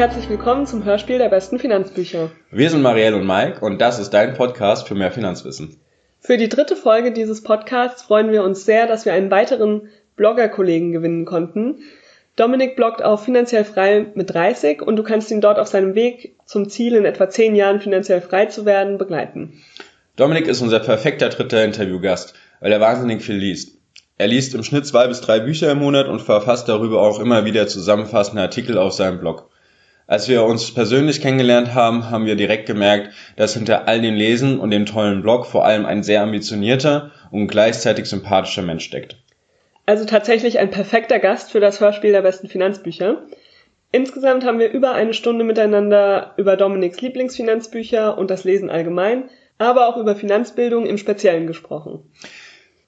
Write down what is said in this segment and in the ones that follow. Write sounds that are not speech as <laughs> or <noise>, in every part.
herzlich willkommen zum Hörspiel der besten Finanzbücher. Wir sind Marielle und Mike und das ist dein Podcast für mehr Finanzwissen. Für die dritte Folge dieses Podcasts freuen wir uns sehr, dass wir einen weiteren Blogger-Kollegen gewinnen konnten. Dominik bloggt auf finanziell frei mit 30 und du kannst ihn dort auf seinem Weg zum Ziel, in etwa 10 Jahren finanziell frei zu werden, begleiten. Dominik ist unser perfekter dritter Interviewgast, weil er wahnsinnig viel liest. Er liest im Schnitt zwei bis drei Bücher im Monat und verfasst darüber auch immer wieder zusammenfassende Artikel auf seinem Blog. Als wir uns persönlich kennengelernt haben, haben wir direkt gemerkt, dass hinter all dem Lesen und dem tollen Blog vor allem ein sehr ambitionierter und gleichzeitig sympathischer Mensch steckt. Also tatsächlich ein perfekter Gast für das Hörspiel der besten Finanzbücher. Insgesamt haben wir über eine Stunde miteinander über Dominiks Lieblingsfinanzbücher und das Lesen allgemein, aber auch über Finanzbildung im Speziellen gesprochen.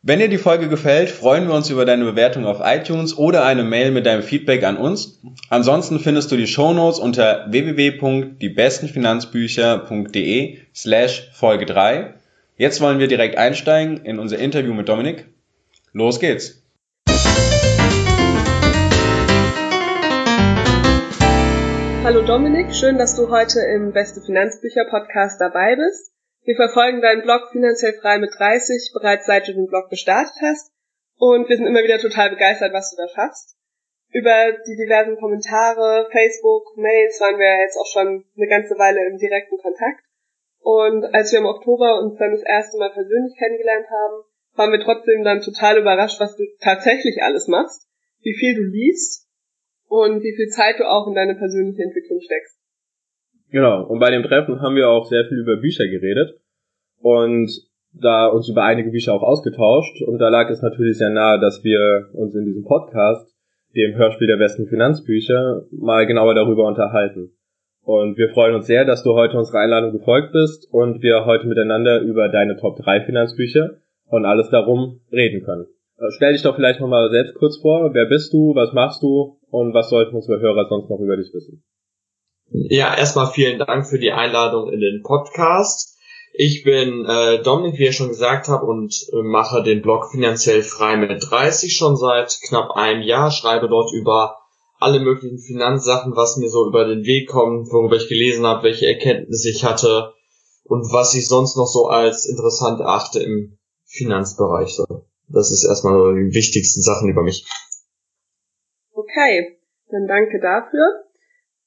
Wenn dir die Folge gefällt, freuen wir uns über deine Bewertung auf iTunes oder eine Mail mit deinem Feedback an uns. Ansonsten findest du die Shownotes unter www.diebestenfinanzbücher.de slash Folge 3. Jetzt wollen wir direkt einsteigen in unser Interview mit Dominik. Los geht's! Hallo Dominik, schön, dass du heute im Beste Finanzbücher Podcast dabei bist. Wir verfolgen deinen Blog finanziell frei mit 30 bereits seit du den Blog gestartet hast und wir sind immer wieder total begeistert, was du da schaffst. Über die diversen Kommentare, Facebook, Mails waren wir jetzt auch schon eine ganze Weile im direkten Kontakt. Und als wir im Oktober uns dann das erste Mal persönlich kennengelernt haben, waren wir trotzdem dann total überrascht, was du tatsächlich alles machst, wie viel du liest und wie viel Zeit du auch in deine persönliche Entwicklung steckst. Genau, und bei dem Treffen haben wir auch sehr viel über Bücher geredet und da uns über einige Bücher auch ausgetauscht und da lag es natürlich sehr nahe, dass wir uns in diesem Podcast, dem Hörspiel der besten Finanzbücher, mal genauer darüber unterhalten. Und wir freuen uns sehr, dass du heute unserer Einladung gefolgt bist und wir heute miteinander über deine Top 3 Finanzbücher und alles darum reden können. Äh, stell dich doch vielleicht nochmal selbst kurz vor. Wer bist du? Was machst du? Und was sollten unsere Hörer sonst noch über dich wissen? Ja, erstmal vielen Dank für die Einladung in den Podcast. Ich bin äh, Dominik, wie ihr schon gesagt habt, und äh, mache den Blog finanziell frei mit 30 schon seit knapp einem Jahr, schreibe dort über alle möglichen Finanzsachen, was mir so über den Weg kommt, worüber ich gelesen habe, welche Erkenntnisse ich hatte und was ich sonst noch so als interessant erachte im Finanzbereich. So. Das ist erstmal die wichtigsten Sachen über mich. Okay, dann danke dafür.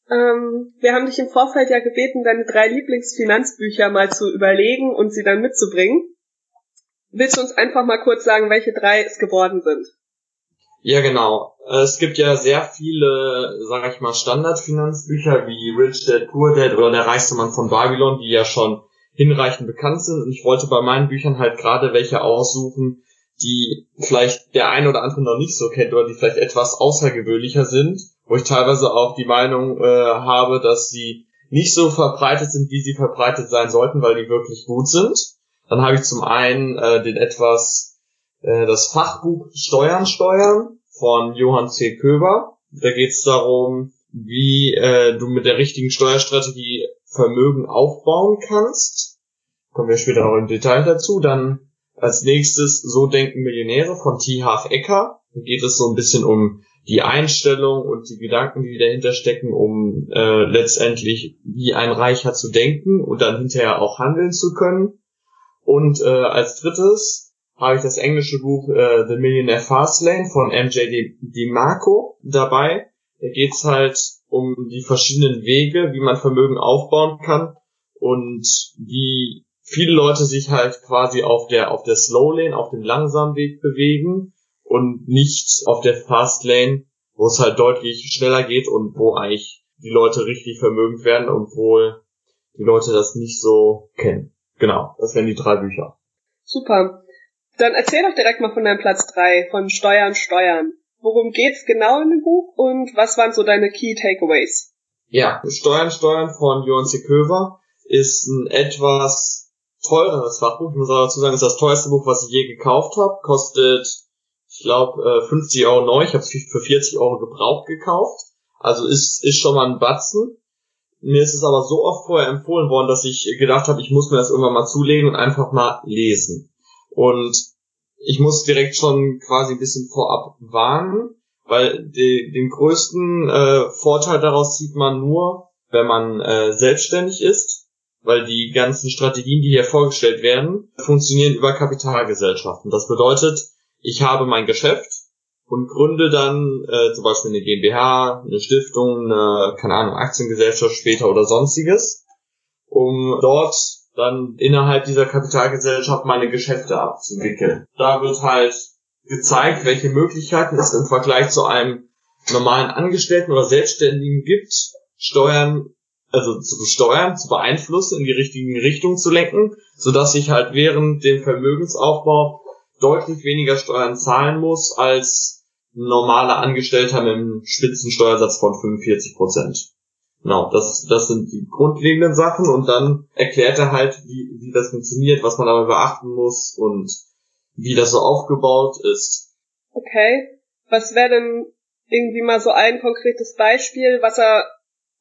Ähm, wir haben dich im Vorfeld ja gebeten, deine drei Lieblingsfinanzbücher mal zu überlegen und sie dann mitzubringen. Willst du uns einfach mal kurz sagen, welche drei es geworden sind? Ja, genau. Es gibt ja sehr viele, sag ich mal, Standardfinanzbücher wie Rich Dad, Poor Dad oder Der reichste Mann von Babylon, die ja schon hinreichend bekannt sind. Und ich wollte bei meinen Büchern halt gerade welche aussuchen, die vielleicht der eine oder andere noch nicht so kennt oder die vielleicht etwas außergewöhnlicher sind wo ich teilweise auch die Meinung äh, habe, dass sie nicht so verbreitet sind, wie sie verbreitet sein sollten, weil die wirklich gut sind. Dann habe ich zum einen äh, den etwas äh, das Fachbuch Steuern steuern von Johann C. Köber. Da geht es darum, wie äh, du mit der richtigen Steuerstrategie Vermögen aufbauen kannst. Kommen wir später noch im Detail dazu. Dann als nächstes So denken Millionäre von T. Half Ecker. Da geht es so ein bisschen um die Einstellung und die Gedanken, die dahinter stecken, um äh, letztendlich wie ein Reicher zu denken und dann hinterher auch handeln zu können. Und äh, als drittes habe ich das englische Buch äh, The Millionaire Fastlane von MJ DiMarco dabei. Da geht's halt um die verschiedenen Wege, wie man Vermögen aufbauen kann und wie viele Leute sich halt quasi auf der auf der Slow Lane, auf dem langsamen Weg bewegen und nicht auf der Fast Lane, wo es halt deutlich schneller geht und wo eigentlich die Leute richtig vermögend werden, obwohl die Leute das nicht so kennen. Genau, das wären die drei Bücher. Super. Dann erzähl doch direkt mal von deinem Platz drei von Steuern, Steuern. Worum geht's genau in dem Buch und was waren so deine Key Takeaways? Ja, Steuern, Steuern von Johann C. Köver ist ein etwas teureres Fachbuch. Ich muss aber dazu sagen, ist das teuerste Buch, was ich je gekauft habe. Kostet ich glaube, äh, 50 Euro neu. Ich habe es für 40 Euro gebraucht gekauft. Also ist, ist schon mal ein Batzen. Mir ist es aber so oft vorher empfohlen worden, dass ich gedacht habe, ich muss mir das irgendwann mal zulegen und einfach mal lesen. Und ich muss direkt schon quasi ein bisschen vorab warnen. weil die, den größten äh, Vorteil daraus sieht man nur, wenn man äh, selbstständig ist, weil die ganzen Strategien, die hier vorgestellt werden, funktionieren über Kapitalgesellschaften. Das bedeutet, ich habe mein Geschäft und gründe dann äh, zum Beispiel eine GmbH, eine Stiftung, eine, keine Ahnung, Aktiengesellschaft später oder sonstiges, um dort dann innerhalb dieser Kapitalgesellschaft meine Geschäfte abzuwickeln. Da wird halt gezeigt, welche Möglichkeiten es im Vergleich zu einem normalen Angestellten oder Selbstständigen gibt, Steuern, also zu steuern, zu beeinflussen, in die richtigen Richtungen zu lenken, so dass ich halt während dem Vermögensaufbau deutlich weniger Steuern zahlen muss als ein normaler Angestellter mit einem Spitzensteuersatz von 45 Prozent. Genau, das, das sind die grundlegenden Sachen und dann erklärt er halt, wie, wie das funktioniert, was man dabei beachten muss und wie das so aufgebaut ist. Okay. Was wäre denn irgendwie mal so ein konkretes Beispiel, was er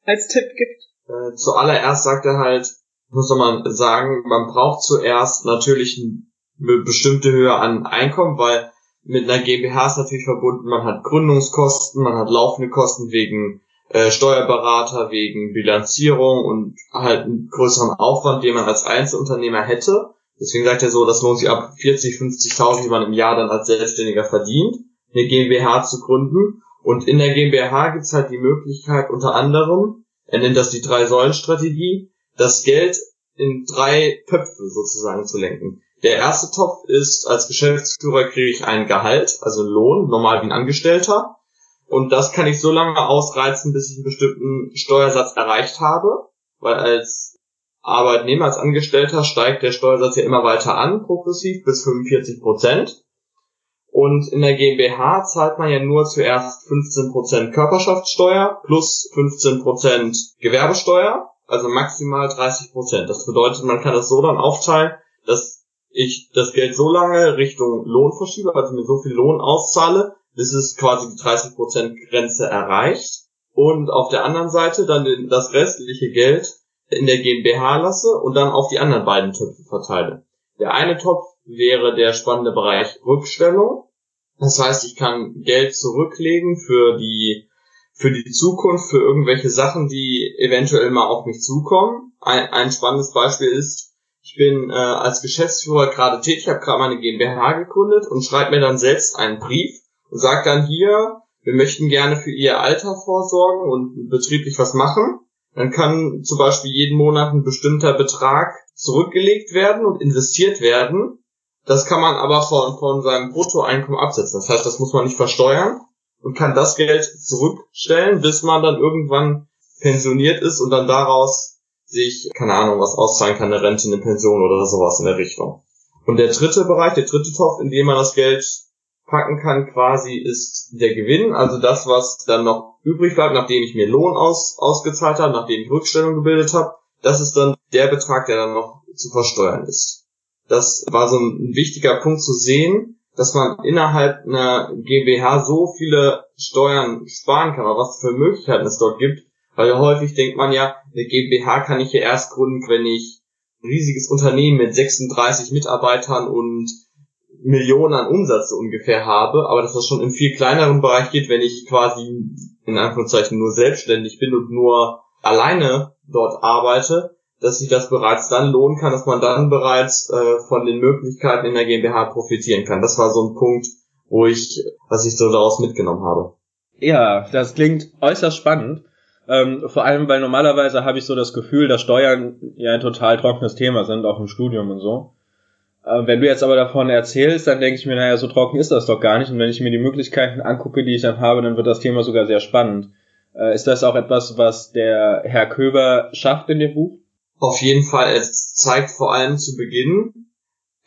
als Tipp gibt? Äh, zuallererst sagt er halt, muss man sagen, man braucht zuerst natürlich eine bestimmte Höhe an Einkommen, weil mit einer GmbH ist natürlich verbunden, man hat Gründungskosten, man hat laufende Kosten wegen äh, Steuerberater wegen Bilanzierung und halt einen größeren Aufwand, den man als Einzelunternehmer hätte. Deswegen sagt er so, das lohnt sich ab 40, 50.000, die man im Jahr dann als Selbstständiger verdient, eine GmbH zu gründen. Und in der GmbH gibt's halt die Möglichkeit unter anderem, er nennt das die Drei-Säulen-Strategie, das Geld in drei Töpfe sozusagen zu lenken. Der erste Topf ist, als Geschäftsführer kriege ich ein Gehalt, also Lohn, normal wie ein Angestellter. Und das kann ich so lange ausreizen, bis ich einen bestimmten Steuersatz erreicht habe, weil als Arbeitnehmer, als Angestellter steigt der Steuersatz ja immer weiter an, progressiv bis 45 Prozent. Und in der GmbH zahlt man ja nur zuerst 15% Körperschaftssteuer plus 15% Gewerbesteuer, also maximal 30%. Das bedeutet, man kann das so dann aufteilen, dass ich das Geld so lange Richtung Lohn verschiebe, also mir so viel Lohn auszahle, bis es quasi die 30% Grenze erreicht und auf der anderen Seite dann das restliche Geld in der GmbH lasse und dann auf die anderen beiden Töpfe verteile. Der eine Topf wäre der spannende Bereich Rückstellung. Das heißt, ich kann Geld zurücklegen für die für die Zukunft, für irgendwelche Sachen, die eventuell mal auf mich zukommen. Ein, ein spannendes Beispiel ist, ich bin äh, als Geschäftsführer gerade tätig, habe gerade meine GmbH gegründet und schreibe mir dann selbst einen Brief und sagt dann hier, wir möchten gerne für ihr Alter vorsorgen und betrieblich was machen. Dann kann zum Beispiel jeden Monat ein bestimmter Betrag zurückgelegt werden und investiert werden. Das kann man aber von, von seinem Bruttoeinkommen absetzen. Das heißt, das muss man nicht versteuern und kann das Geld zurückstellen, bis man dann irgendwann pensioniert ist und dann daraus sich, keine Ahnung, was auszahlen kann, eine Rente, eine Pension oder sowas in der Richtung. Und der dritte Bereich, der dritte Topf, in dem man das Geld packen kann quasi ist der Gewinn, also das, was dann noch übrig bleibt, nachdem ich mir Lohn aus, ausgezahlt habe, nachdem ich Rückstellung gebildet habe, das ist dann der Betrag, der dann noch zu versteuern ist. Das war so ein wichtiger Punkt zu sehen, dass man innerhalb einer GmbH so viele Steuern sparen kann, aber was für Möglichkeiten es dort gibt, weil häufig denkt man ja, eine GmbH kann ich ja erst gründen, wenn ich ein riesiges Unternehmen mit 36 Mitarbeitern und Millionen an Umsatz ungefähr habe, aber dass das schon in viel kleineren Bereich geht, wenn ich quasi in Anführungszeichen nur selbstständig bin und nur alleine dort arbeite, dass sich das bereits dann lohnen kann, dass man dann bereits äh, von den Möglichkeiten in der GmbH profitieren kann. Das war so ein Punkt, wo ich, was ich so daraus mitgenommen habe. Ja, das klingt äußerst spannend. Ähm, vor allem, weil normalerweise habe ich so das Gefühl, dass Steuern ja ein total trockenes Thema sind, auch im Studium und so. Äh, wenn du jetzt aber davon erzählst, dann denke ich mir, naja, so trocken ist das doch gar nicht. Und wenn ich mir die Möglichkeiten angucke, die ich dann habe, dann wird das Thema sogar sehr spannend. Äh, ist das auch etwas, was der Herr Köber schafft in dem Buch? Auf jeden Fall. Es zeigt vor allem zu Beginn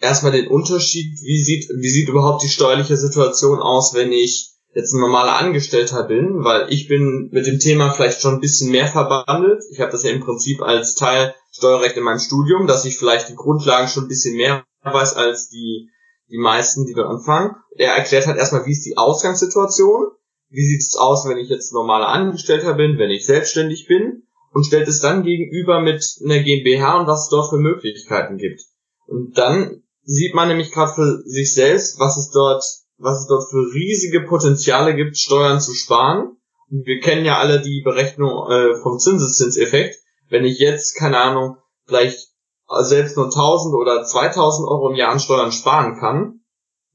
erstmal den Unterschied, wie sieht, wie sieht überhaupt die steuerliche Situation aus, wenn ich jetzt ein normaler Angestellter bin, weil ich bin mit dem Thema vielleicht schon ein bisschen mehr verbandelt. Ich habe das ja im Prinzip als Teil Steuerrecht in meinem Studium, dass ich vielleicht die Grundlagen schon ein bisschen mehr weiß als die, die meisten, die dort anfangen. Er erklärt halt erstmal, wie ist die Ausgangssituation, wie sieht es aus, wenn ich jetzt normaler Angestellter bin, wenn ich selbstständig bin und stellt es dann gegenüber mit einer GmbH und was es dort für Möglichkeiten gibt. Und dann sieht man nämlich gerade für sich selbst, was es dort was es dort für riesige Potenziale gibt, Steuern zu sparen. Und wir kennen ja alle die Berechnung äh, vom Zinseszinseffekt. Wenn ich jetzt, keine Ahnung, vielleicht selbst nur 1000 oder 2000 Euro im Jahr an Steuern sparen kann,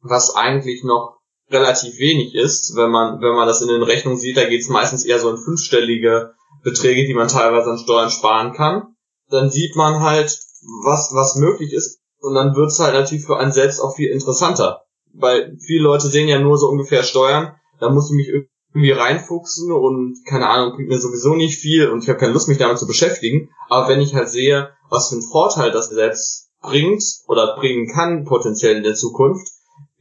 was eigentlich noch relativ wenig ist, wenn man, wenn man das in den Rechnungen sieht, da geht es meistens eher so in fünfstellige Beträge, die man teilweise an Steuern sparen kann, dann sieht man halt, was, was möglich ist und dann wird's halt natürlich für einen selbst auch viel interessanter. Weil viele Leute sehen ja nur so ungefähr Steuern, da muss ich mich irgendwie reinfuchsen und keine Ahnung, bringt mir sowieso nicht viel und ich habe keine Lust, mich damit zu beschäftigen. Aber wenn ich halt sehe, was für einen Vorteil das selbst bringt oder bringen kann potenziell in der Zukunft,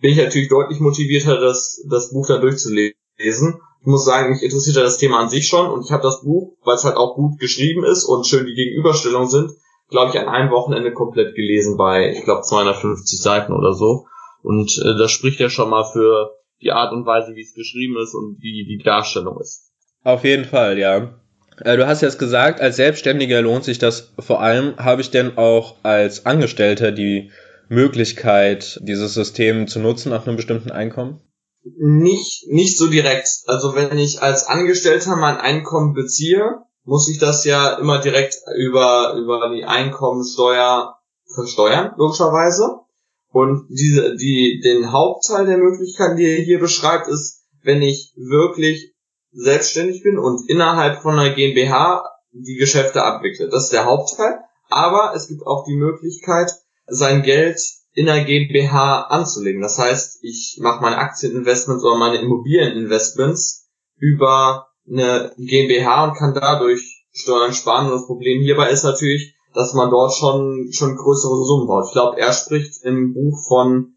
bin ich natürlich deutlich motivierter, das, das Buch dann durchzulesen. Ich muss sagen, mich interessiert das Thema an sich schon und ich habe das Buch, weil es halt auch gut geschrieben ist und schön die Gegenüberstellungen sind, glaube ich, an einem Wochenende komplett gelesen bei, ich glaube, 250 Seiten oder so. Und äh, das spricht ja schon mal für die Art und Weise, wie es geschrieben ist und wie die Darstellung ist. Auf jeden Fall, ja. Äh, du hast jetzt gesagt, als Selbstständiger lohnt sich das vor allem. Habe ich denn auch als Angestellter die Möglichkeit, dieses System zu nutzen nach einem bestimmten Einkommen? Nicht, nicht so direkt. Also wenn ich als Angestellter mein Einkommen beziehe, muss ich das ja immer direkt über, über die Einkommensteuer versteuern, logischerweise. Und diese, die, den Hauptteil der Möglichkeiten, die er hier beschreibt, ist, wenn ich wirklich selbstständig bin und innerhalb von einer GmbH die Geschäfte abwickle. Das ist der Hauptteil. Aber es gibt auch die Möglichkeit, sein Geld in einer GmbH anzulegen. Das heißt, ich mache meine Aktieninvestments oder meine Immobilieninvestments über eine GmbH und kann dadurch Steuern sparen. Und das Problem hierbei ist natürlich, dass man dort schon, schon größere Summen baut. Ich glaube, er spricht im Buch von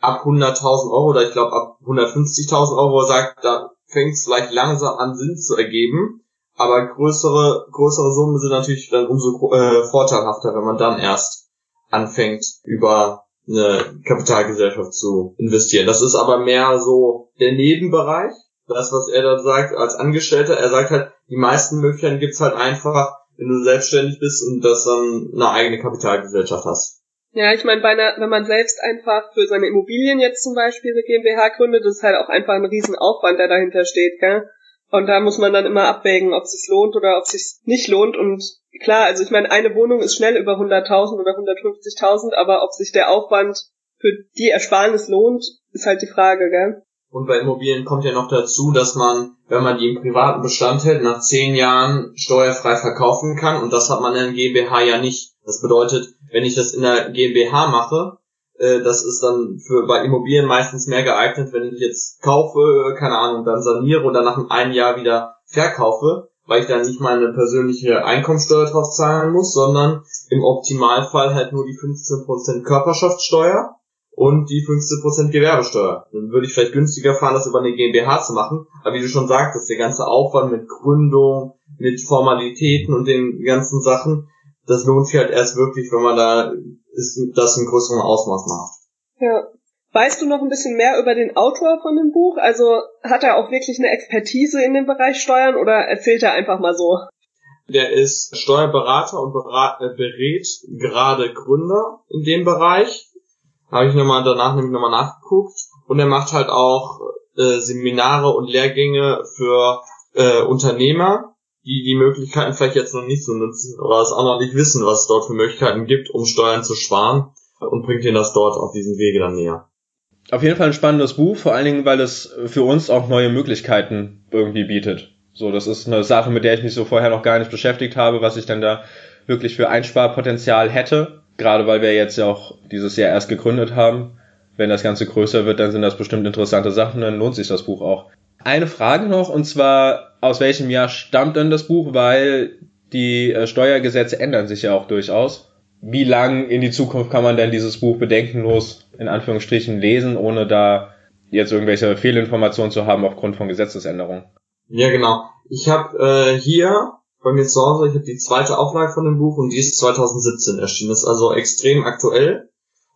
ab 100.000 Euro oder ich glaube ab 150.000 Euro, sagt, da fängt es vielleicht langsam an Sinn zu ergeben. Aber größere, größere Summen sind natürlich dann umso äh, vorteilhafter, wenn man dann erst anfängt, über eine Kapitalgesellschaft zu investieren. Das ist aber mehr so der Nebenbereich. Das, was er da sagt als Angestellter, er sagt halt, die meisten Möglichkeiten gibt's halt einfach wenn du selbstständig bist und das dann eine eigene Kapitalgesellschaft hast. Ja, ich meine, wenn man selbst einfach für seine Immobilien jetzt zum Beispiel eine GmbH gründet, ist halt auch einfach ein Riesenaufwand, der dahinter steht, gell? Und da muss man dann immer abwägen, ob es sich lohnt oder ob es sich nicht lohnt. Und klar, also ich meine, eine Wohnung ist schnell über 100.000 oder 150.000, aber ob sich der Aufwand für die Ersparnis lohnt, ist halt die Frage, gell? Und bei Immobilien kommt ja noch dazu, dass man, wenn man die im privaten Bestand hält, nach zehn Jahren steuerfrei verkaufen kann. Und das hat man in der GmbH ja nicht. Das bedeutet, wenn ich das in der GmbH mache, äh, das ist dann für bei Immobilien meistens mehr geeignet, wenn ich jetzt kaufe, keine Ahnung, dann saniere dann nach einem Jahr wieder verkaufe, weil ich dann nicht meine persönliche Einkommensteuer drauf zahlen muss, sondern im Optimalfall halt nur die 15% Körperschaftssteuer und die 15% Gewerbesteuer. Dann würde ich vielleicht günstiger fahren, das über eine GmbH zu machen. Aber wie du schon sagtest, der ganze Aufwand mit Gründung, mit Formalitäten und den ganzen Sachen, das lohnt sich halt erst wirklich, wenn man da ist, das in größerem Ausmaß macht. Ja. Weißt du noch ein bisschen mehr über den Autor von dem Buch? Also hat er auch wirklich eine Expertise in dem Bereich Steuern oder erzählt er einfach mal so? Der ist Steuerberater und äh, berät gerade Gründer in dem Bereich habe ich nochmal danach nämlich nochmal nachgeguckt. Und er macht halt auch äh, Seminare und Lehrgänge für äh, Unternehmer, die die Möglichkeiten vielleicht jetzt noch nicht so nutzen oder es auch noch nicht wissen, was es dort für Möglichkeiten gibt, um Steuern zu sparen und bringt ihnen das dort auf diesem Wege dann näher. Auf jeden Fall ein spannendes Buch, vor allen Dingen, weil es für uns auch neue Möglichkeiten irgendwie bietet. So, das ist eine Sache, mit der ich mich so vorher noch gar nicht beschäftigt habe, was ich dann da wirklich für Einsparpotenzial hätte gerade weil wir jetzt ja auch dieses Jahr erst gegründet haben. Wenn das Ganze größer wird, dann sind das bestimmt interessante Sachen, dann lohnt sich das Buch auch. Eine Frage noch, und zwar, aus welchem Jahr stammt denn das Buch? Weil die äh, Steuergesetze ändern sich ja auch durchaus. Wie lang in die Zukunft kann man denn dieses Buch bedenkenlos in Anführungsstrichen lesen, ohne da jetzt irgendwelche Fehlinformationen zu haben aufgrund von Gesetzesänderungen? Ja, genau. Ich habe äh, hier bei mir zu Hause. Ich habe die zweite Auflage von dem Buch und die ist 2017 erschienen. Das ist also extrem aktuell.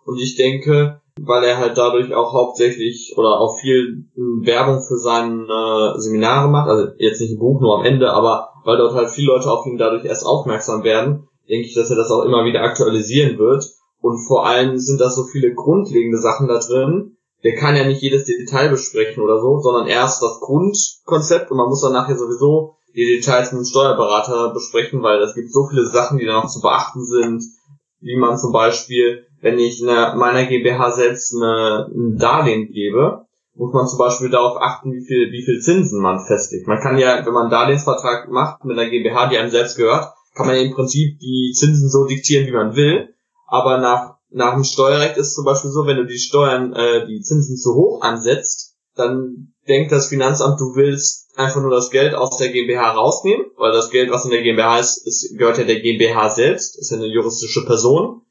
Und ich denke, weil er halt dadurch auch hauptsächlich oder auch viel Werbung für seine äh, Seminare macht, also jetzt nicht im Buch, nur am Ende, aber weil dort halt viele Leute auf ihn dadurch erst aufmerksam werden, denke ich, dass er das auch immer wieder aktualisieren wird. Und vor allem sind da so viele grundlegende Sachen da drin, der kann ja nicht jedes Detail besprechen oder so, sondern erst das Grundkonzept und man muss dann nachher sowieso die Details mit dem Steuerberater besprechen, weil es gibt so viele Sachen, die da noch zu beachten sind, wie man zum Beispiel, wenn ich eine, meiner GmbH selbst eine, ein Darlehen gebe, muss man zum Beispiel darauf achten, wie viel, wie viel Zinsen man festigt. Man kann ja, wenn man einen Darlehensvertrag macht mit einer GmbH, die einem selbst gehört, kann man ja im Prinzip die Zinsen so diktieren, wie man will. Aber nach, nach dem Steuerrecht ist zum Beispiel so, wenn du die Steuern, äh, die Zinsen zu hoch ansetzt, dann denkt das Finanzamt, du willst einfach nur das Geld aus der GmbH rausnehmen, weil das Geld, was in der GmbH ist, ist gehört ja der GmbH selbst, ist ja eine juristische Person.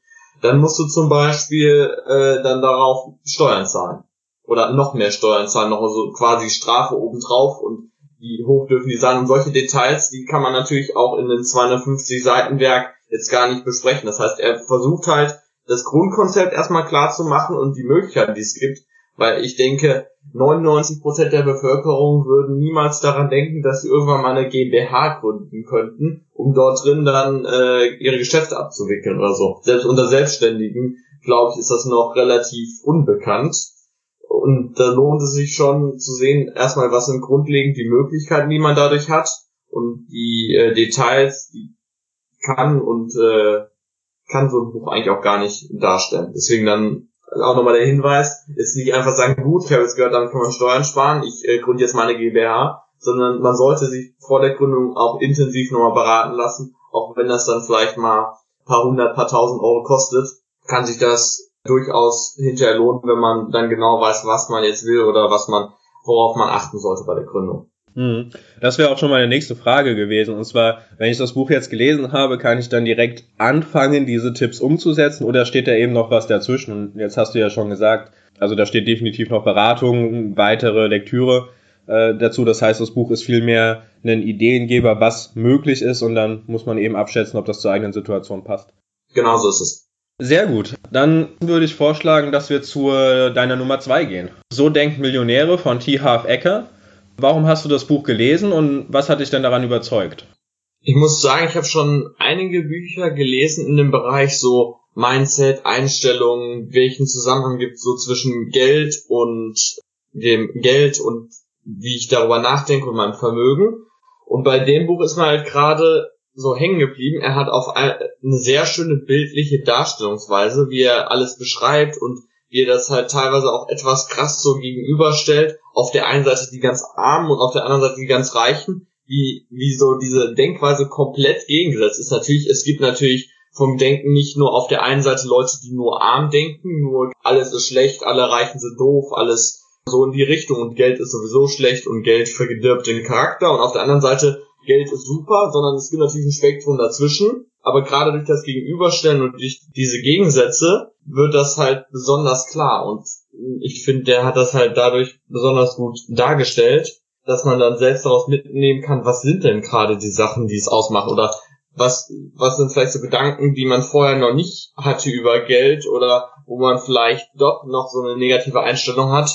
Dann musst du zum Beispiel äh, dann darauf Steuern zahlen. Oder noch mehr Steuern zahlen, noch so quasi Strafe obendrauf und wie hoch dürfen die sein. Und solche Details, die kann man natürlich auch in den 250 Seiten Werk jetzt gar nicht besprechen. Das heißt, er versucht halt, das Grundkonzept erstmal klar zu machen und die Möglichkeiten, die es gibt. Weil ich denke, 99% der Bevölkerung würden niemals daran denken, dass sie irgendwann mal eine GmbH gründen könnten, um dort drin dann äh, ihre Geschäfte abzuwickeln oder so. Selbst unter Selbstständigen, glaube ich, ist das noch relativ unbekannt. Und da lohnt es sich schon zu sehen, erstmal, was sind grundlegend die Möglichkeiten, die man dadurch hat und die äh, Details, die kann und äh, kann so ein Buch eigentlich auch gar nicht darstellen. Deswegen dann auch nochmal der Hinweis, ist nicht einfach sagen, gut, ich habe jetzt gehört, damit kann man Steuern sparen, ich äh, gründe jetzt meine GmbH, sondern man sollte sich vor der Gründung auch intensiv nochmal beraten lassen, auch wenn das dann vielleicht mal paar hundert, paar tausend Euro kostet, kann sich das durchaus hinterher lohnen, wenn man dann genau weiß, was man jetzt will oder was man, worauf man achten sollte bei der Gründung. Hm. Das wäre auch schon meine nächste Frage gewesen. Und zwar, wenn ich das Buch jetzt gelesen habe, kann ich dann direkt anfangen, diese Tipps umzusetzen oder steht da eben noch was dazwischen? Und jetzt hast du ja schon gesagt, also da steht definitiv noch Beratung, weitere Lektüre äh, dazu. Das heißt, das Buch ist vielmehr ein Ideengeber, was möglich ist und dann muss man eben abschätzen, ob das zur eigenen Situation passt. Genau so ist es. Sehr gut. Dann würde ich vorschlagen, dass wir zu deiner Nummer zwei gehen. So denkt Millionäre von T. Half Ecker. Warum hast du das Buch gelesen und was hat dich denn daran überzeugt? Ich muss sagen, ich habe schon einige Bücher gelesen in dem Bereich so Mindset, Einstellungen, welchen Zusammenhang gibt es so zwischen Geld und dem Geld und wie ich darüber nachdenke und meinem Vermögen. Und bei dem Buch ist man halt gerade so hängen geblieben. Er hat auf eine sehr schöne bildliche Darstellungsweise, wie er alles beschreibt und wie er das halt teilweise auch etwas krass so gegenüberstellt. Auf der einen Seite die ganz Armen und auf der anderen Seite die ganz Reichen, wie, wie so diese Denkweise komplett gegengesetzt ist. Natürlich, es gibt natürlich vom Denken nicht nur auf der einen Seite Leute, die nur arm denken, nur alles ist schlecht, alle Reichen sind doof, alles so in die Richtung und Geld ist sowieso schlecht und Geld verdirbt den Charakter und auf der anderen Seite Geld ist super, sondern es gibt natürlich ein Spektrum dazwischen. Aber gerade durch das Gegenüberstellen und durch diese Gegensätze wird das halt besonders klar. Und ich finde, der hat das halt dadurch besonders gut dargestellt, dass man dann selbst daraus mitnehmen kann, was sind denn gerade die Sachen, die es ausmachen oder was, was sind vielleicht so Gedanken, die man vorher noch nicht hatte über Geld oder wo man vielleicht doch noch so eine negative Einstellung hat,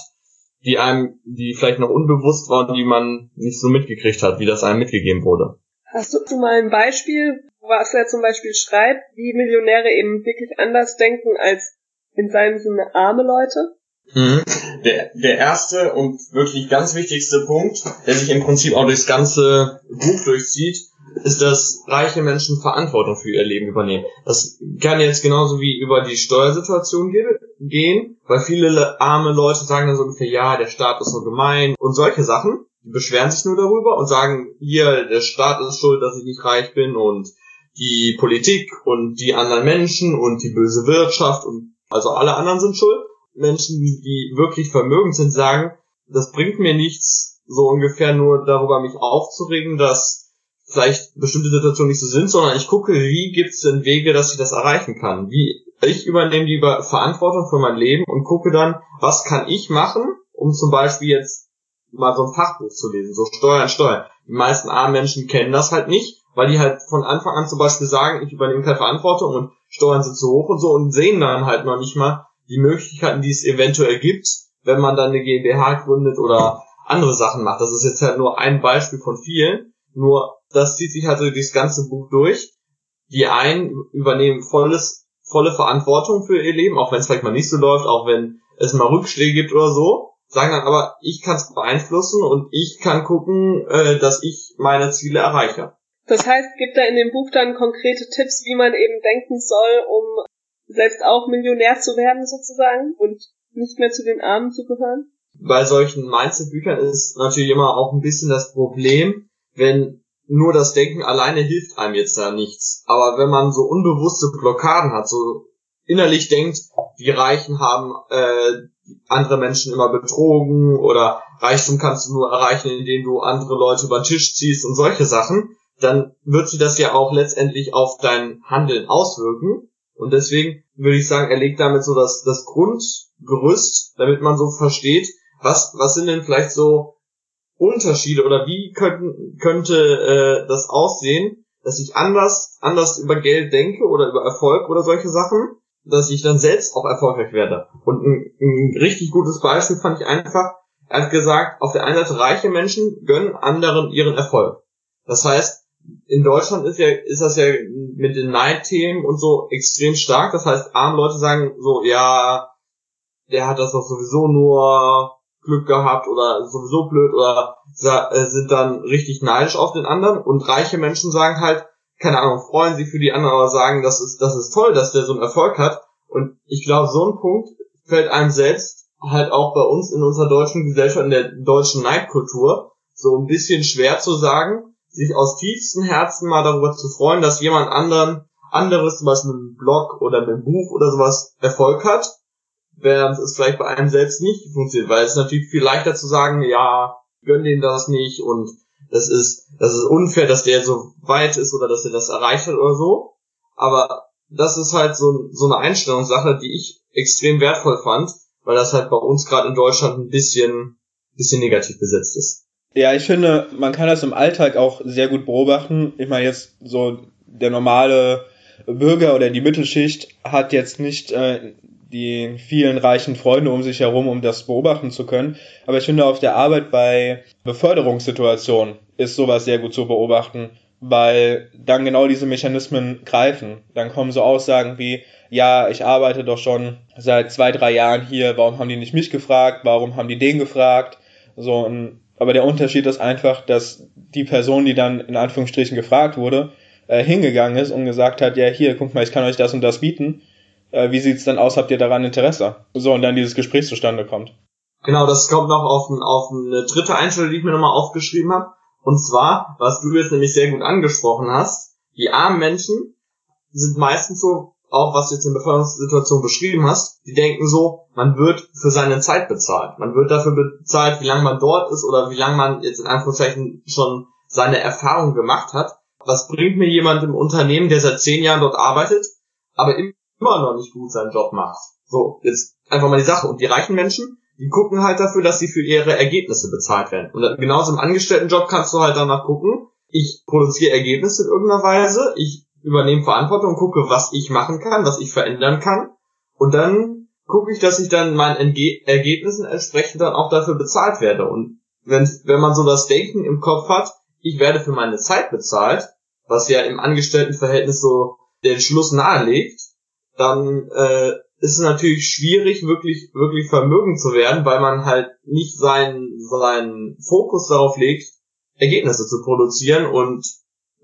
die einem, die vielleicht noch unbewusst waren, die man nicht so mitgekriegt hat, wie das einem mitgegeben wurde. Hast du mal ein Beispiel, was er zum Beispiel schreibt, wie Millionäre eben wirklich anders denken als in seinem Sinne arme Leute? Mhm. Der, der erste und wirklich ganz wichtigste Punkt, der sich im Prinzip auch durchs ganze Buch durchzieht, ist, dass reiche Menschen Verantwortung für ihr Leben übernehmen. Das kann jetzt genauso wie über die Steuersituation gehen, weil viele arme Leute sagen dann so ungefähr, ja, der Staat ist so gemein und solche Sachen. Die beschweren sich nur darüber und sagen, hier, der Staat ist schuld, dass ich nicht reich bin und die Politik und die anderen Menschen und die böse Wirtschaft und also alle anderen sind schuld. Menschen, die wirklich vermögend sind, sagen, das bringt mir nichts, so ungefähr nur darüber mich aufzuregen, dass vielleicht bestimmte Situationen nicht so sind, sondern ich gucke, wie gibt es denn Wege, dass ich das erreichen kann. Wie ich übernehme die Verantwortung für mein Leben und gucke dann, was kann ich machen, um zum Beispiel jetzt mal so ein Fachbuch zu lesen, so Steuern, Steuern. Die meisten armen Menschen kennen das halt nicht, weil die halt von Anfang an zum Beispiel sagen, ich übernehme keine Verantwortung und Steuern sind zu hoch und so und sehen dann halt noch nicht mal die Möglichkeiten, die es eventuell gibt, wenn man dann eine GmbH gründet oder andere Sachen macht. Das ist jetzt halt nur ein Beispiel von vielen. Nur das zieht sich halt durch das ganze Buch durch. Die einen übernehmen volles, volle Verantwortung für ihr Leben, auch wenn es vielleicht mal nicht so läuft, auch wenn es mal Rückschläge gibt oder so, sagen dann aber, ich kann es beeinflussen und ich kann gucken, äh, dass ich meine Ziele erreiche. Das heißt, gibt da in dem Buch dann konkrete Tipps, wie man eben denken soll, um selbst auch Millionär zu werden sozusagen und nicht mehr zu den Armen zu gehören? Bei solchen Mindset-Büchern ist natürlich immer auch ein bisschen das Problem, wenn nur das Denken alleine hilft einem jetzt da nichts. Aber wenn man so unbewusste Blockaden hat, so innerlich denkt, die Reichen haben äh, andere Menschen immer betrogen oder Reichtum kannst du nur erreichen, indem du andere Leute über den Tisch ziehst und solche Sachen, dann wird sich das ja auch letztendlich auf dein Handeln auswirken. Und deswegen würde ich sagen, er legt damit so das, das Grundgerüst, damit man so versteht, was, was sind denn vielleicht so Unterschiede oder wie könnten, könnte äh, das aussehen, dass ich anders, anders über Geld denke oder über Erfolg oder solche Sachen, dass ich dann selbst auch erfolgreich werde. Und ein, ein richtig gutes Beispiel fand ich einfach, er hat gesagt, auf der einen Seite reiche Menschen gönnen anderen ihren Erfolg. Das heißt, in Deutschland ist ja, ist das ja mit den Neidthemen und so extrem stark. Das heißt, arme Leute sagen so, ja, der hat das doch sowieso nur Glück gehabt oder sowieso blöd oder äh, sind dann richtig neidisch auf den anderen und reiche Menschen sagen halt, keine Ahnung, freuen sich für die anderen, aber sagen, das ist, das ist toll, dass der so einen Erfolg hat. Und ich glaube, so ein Punkt fällt einem selbst halt auch bei uns in unserer deutschen Gesellschaft, in der deutschen Neidkultur, so ein bisschen schwer zu sagen, sich aus tiefstem Herzen mal darüber zu freuen, dass jemand anderen, anderes, zum Beispiel mit einem Blog oder mit einem Buch oder sowas Erfolg hat, während es vielleicht bei einem selbst nicht funktioniert, weil es natürlich viel leichter zu sagen, ja, gönn denen das nicht und das ist, das ist unfair, dass der so weit ist oder dass er das erreicht hat oder so. Aber das ist halt so, so eine Einstellungssache, die ich extrem wertvoll fand, weil das halt bei uns gerade in Deutschland ein bisschen, bisschen negativ besetzt ist. Ja, ich finde, man kann das im Alltag auch sehr gut beobachten. Ich meine jetzt so der normale Bürger oder die Mittelschicht hat jetzt nicht äh, die vielen reichen Freunde um sich herum, um das beobachten zu können. Aber ich finde auf der Arbeit bei Beförderungssituationen ist sowas sehr gut zu beobachten, weil dann genau diese Mechanismen greifen. Dann kommen so Aussagen wie, ja, ich arbeite doch schon seit zwei, drei Jahren hier, warum haben die nicht mich gefragt, warum haben die den gefragt? So, und, aber der Unterschied ist einfach, dass die Person, die dann in Anführungsstrichen gefragt wurde, äh, hingegangen ist und gesagt hat, ja, hier, guck mal, ich kann euch das und das bieten äh, wie sieht's denn aus, habt ihr daran Interesse? So, und dann dieses Gespräch zustande kommt. Genau, das kommt noch auf, ein, auf eine dritte Einstellung, die ich mir nochmal aufgeschrieben habe. Und zwar, was du jetzt nämlich sehr gut angesprochen hast, die armen Menschen sind meistens so, auch was du jetzt in der Beförderungssituation beschrieben hast, die denken so, man wird für seine Zeit bezahlt. Man wird dafür bezahlt, wie lange man dort ist oder wie lange man jetzt in Anführungszeichen schon seine Erfahrung gemacht hat. Was bringt mir jemand im Unternehmen, der seit zehn Jahren dort arbeitet, aber immer noch nicht gut seinen Job macht. So, jetzt einfach mal die Sache. Und die reichen Menschen, die gucken halt dafür, dass sie für ihre Ergebnisse bezahlt werden. Und genauso im Angestelltenjob kannst du halt danach gucken, ich produziere Ergebnisse in irgendeiner Weise, ich übernehme Verantwortung gucke, was ich machen kann, was ich verändern kann. Und dann gucke ich, dass ich dann meinen Entge Ergebnissen entsprechend dann auch dafür bezahlt werde. Und wenn, wenn man so das Denken im Kopf hat, ich werde für meine Zeit bezahlt, was ja im Angestelltenverhältnis so den Schluss nahelegt, dann äh, ist es natürlich schwierig, wirklich, wirklich vermögend zu werden, weil man halt nicht seinen, seinen Fokus darauf legt, Ergebnisse zu produzieren und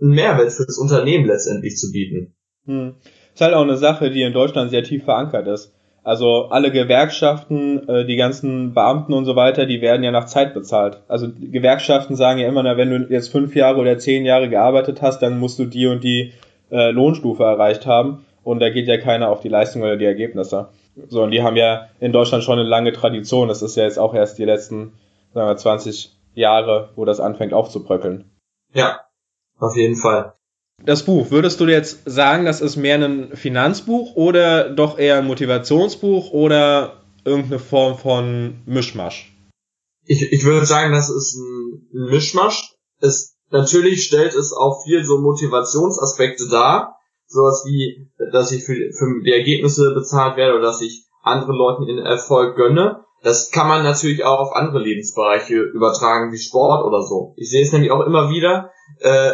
einen Mehrwert für das Unternehmen letztendlich zu bieten. Hm. Ist halt auch eine Sache, die in Deutschland sehr tief verankert ist. Also alle Gewerkschaften, äh, die ganzen Beamten und so weiter, die werden ja nach Zeit bezahlt. Also Gewerkschaften sagen ja immer, na, wenn du jetzt fünf Jahre oder zehn Jahre gearbeitet hast, dann musst du die und die äh, Lohnstufe erreicht haben und da geht ja keiner auf die Leistung oder die Ergebnisse. So, und die haben ja in Deutschland schon eine lange Tradition. Das ist ja jetzt auch erst die letzten, sagen wir, 20 Jahre, wo das anfängt aufzubröckeln. Ja, auf jeden Fall. Das Buch, würdest du jetzt sagen, das ist mehr ein Finanzbuch oder doch eher ein Motivationsbuch oder irgendeine Form von Mischmasch? Ich, ich würde sagen, das ist ein, Mischmasch. Es, natürlich stellt es auch viel so Motivationsaspekte dar, sowas wie, dass ich für, für die Ergebnisse bezahlt werde oder dass ich anderen Leuten in Erfolg gönne. Das kann man natürlich auch auf andere Lebensbereiche übertragen, wie Sport oder so. Ich sehe es nämlich auch immer wieder, äh,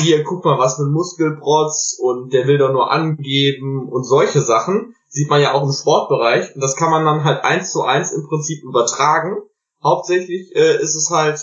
hier, guck mal, was für ein Muskelprotz und der will doch nur angeben und solche Sachen, sieht man ja auch im Sportbereich. Und das kann man dann halt eins zu eins im Prinzip übertragen. Hauptsächlich äh, ist es halt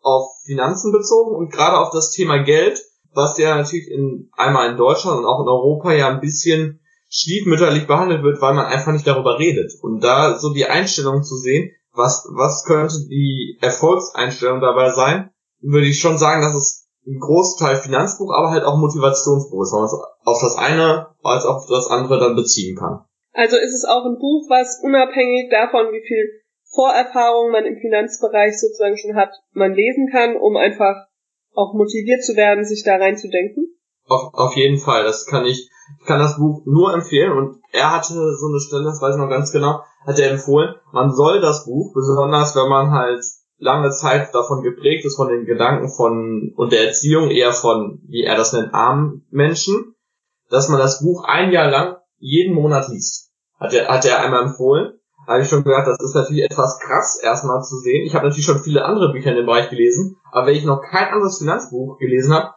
auf Finanzen bezogen und gerade auf das Thema Geld, was ja natürlich in, einmal in Deutschland und auch in Europa ja ein bisschen stiefmütterlich behandelt wird, weil man einfach nicht darüber redet. Und da so die Einstellung zu sehen, was, was könnte die Erfolgseinstellung dabei sein, würde ich schon sagen, dass es ein Großteil Finanzbuch, aber halt auch Motivationsbuch ist, weil man es auf das eine als auf das andere dann beziehen kann. Also ist es auch ein Buch, was unabhängig davon, wie viel Vorerfahrung man im Finanzbereich sozusagen schon hat, man lesen kann, um einfach auch motiviert zu werden, sich da reinzudenken? Auf, auf jeden Fall, das kann ich, ich kann das Buch nur empfehlen und er hatte so eine Stelle, das weiß ich noch ganz genau, hat er empfohlen, man soll das Buch, besonders wenn man halt lange Zeit davon geprägt ist, von den Gedanken von und der Erziehung eher von, wie er das nennt, armen Menschen, dass man das Buch ein Jahr lang jeden Monat liest. Hat er, hat er einmal empfohlen. Habe ich schon gedacht, das ist natürlich etwas krass erstmal zu sehen. Ich habe natürlich schon viele andere Bücher in dem Bereich gelesen, aber wenn ich noch kein anderes Finanzbuch gelesen habe,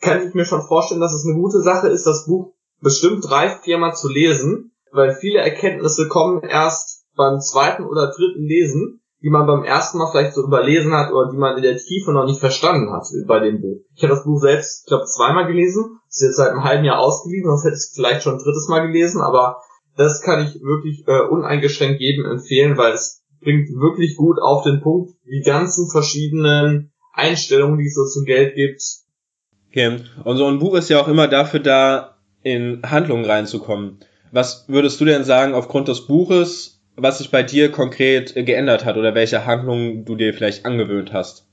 kann ich mir schon vorstellen, dass es eine gute Sache ist, das Buch bestimmt drei, viermal zu lesen, weil viele Erkenntnisse kommen erst beim zweiten oder dritten Lesen die man beim ersten Mal vielleicht so überlesen hat oder die man in der Tiefe noch nicht verstanden hat bei dem Buch. Ich habe das Buch selbst, ich glaube, zweimal gelesen. Ist jetzt seit einem halben Jahr ausgeliehen, sonst hätte ich es vielleicht schon ein drittes Mal gelesen, aber das kann ich wirklich äh, uneingeschränkt jedem empfehlen, weil es bringt wirklich gut auf den Punkt die ganzen verschiedenen Einstellungen, die es so zum Geld gibt. Okay. Und so ein Buch ist ja auch immer dafür da, in Handlungen reinzukommen. Was würdest du denn sagen aufgrund des Buches was sich bei dir konkret geändert hat oder welche Handlungen du dir vielleicht angewöhnt hast.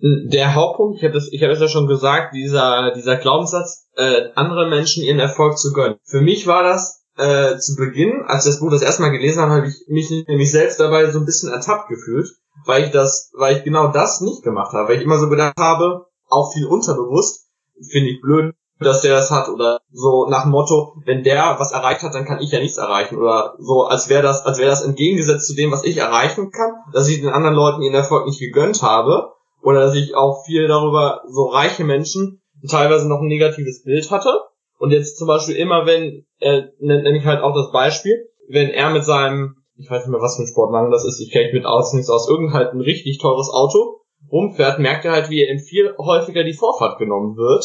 Der Hauptpunkt, ich habe das, ich es ja schon gesagt, dieser dieser Glaubenssatz, äh, anderen Menschen ihren Erfolg zu gönnen. Für mich war das äh, zu Beginn, als ich das Buch das erste Mal gelesen habe, habe ich mich nämlich selbst dabei so ein bisschen ertappt gefühlt, weil ich das, weil ich genau das nicht gemacht habe, weil ich immer so gedacht habe, auch viel unterbewusst, finde ich blöd, dass der das hat oder so nach dem Motto, wenn der was erreicht hat, dann kann ich ja nichts erreichen oder so, als wäre das, als wäre das entgegengesetzt zu dem, was ich erreichen kann, dass ich den anderen Leuten ihren Erfolg nicht gegönnt habe oder dass ich auch viel darüber so reiche Menschen teilweise noch ein negatives Bild hatte. Und jetzt zum Beispiel immer wenn, äh, nenne ich halt auch das Beispiel, wenn er mit seinem, ich weiß nicht mehr was für ein Sportwagen das ist, ich kenne mit Autos nichts aus, irgendein halt ein richtig teures Auto rumfährt, merkt er halt, wie er ihm viel häufiger die Vorfahrt genommen wird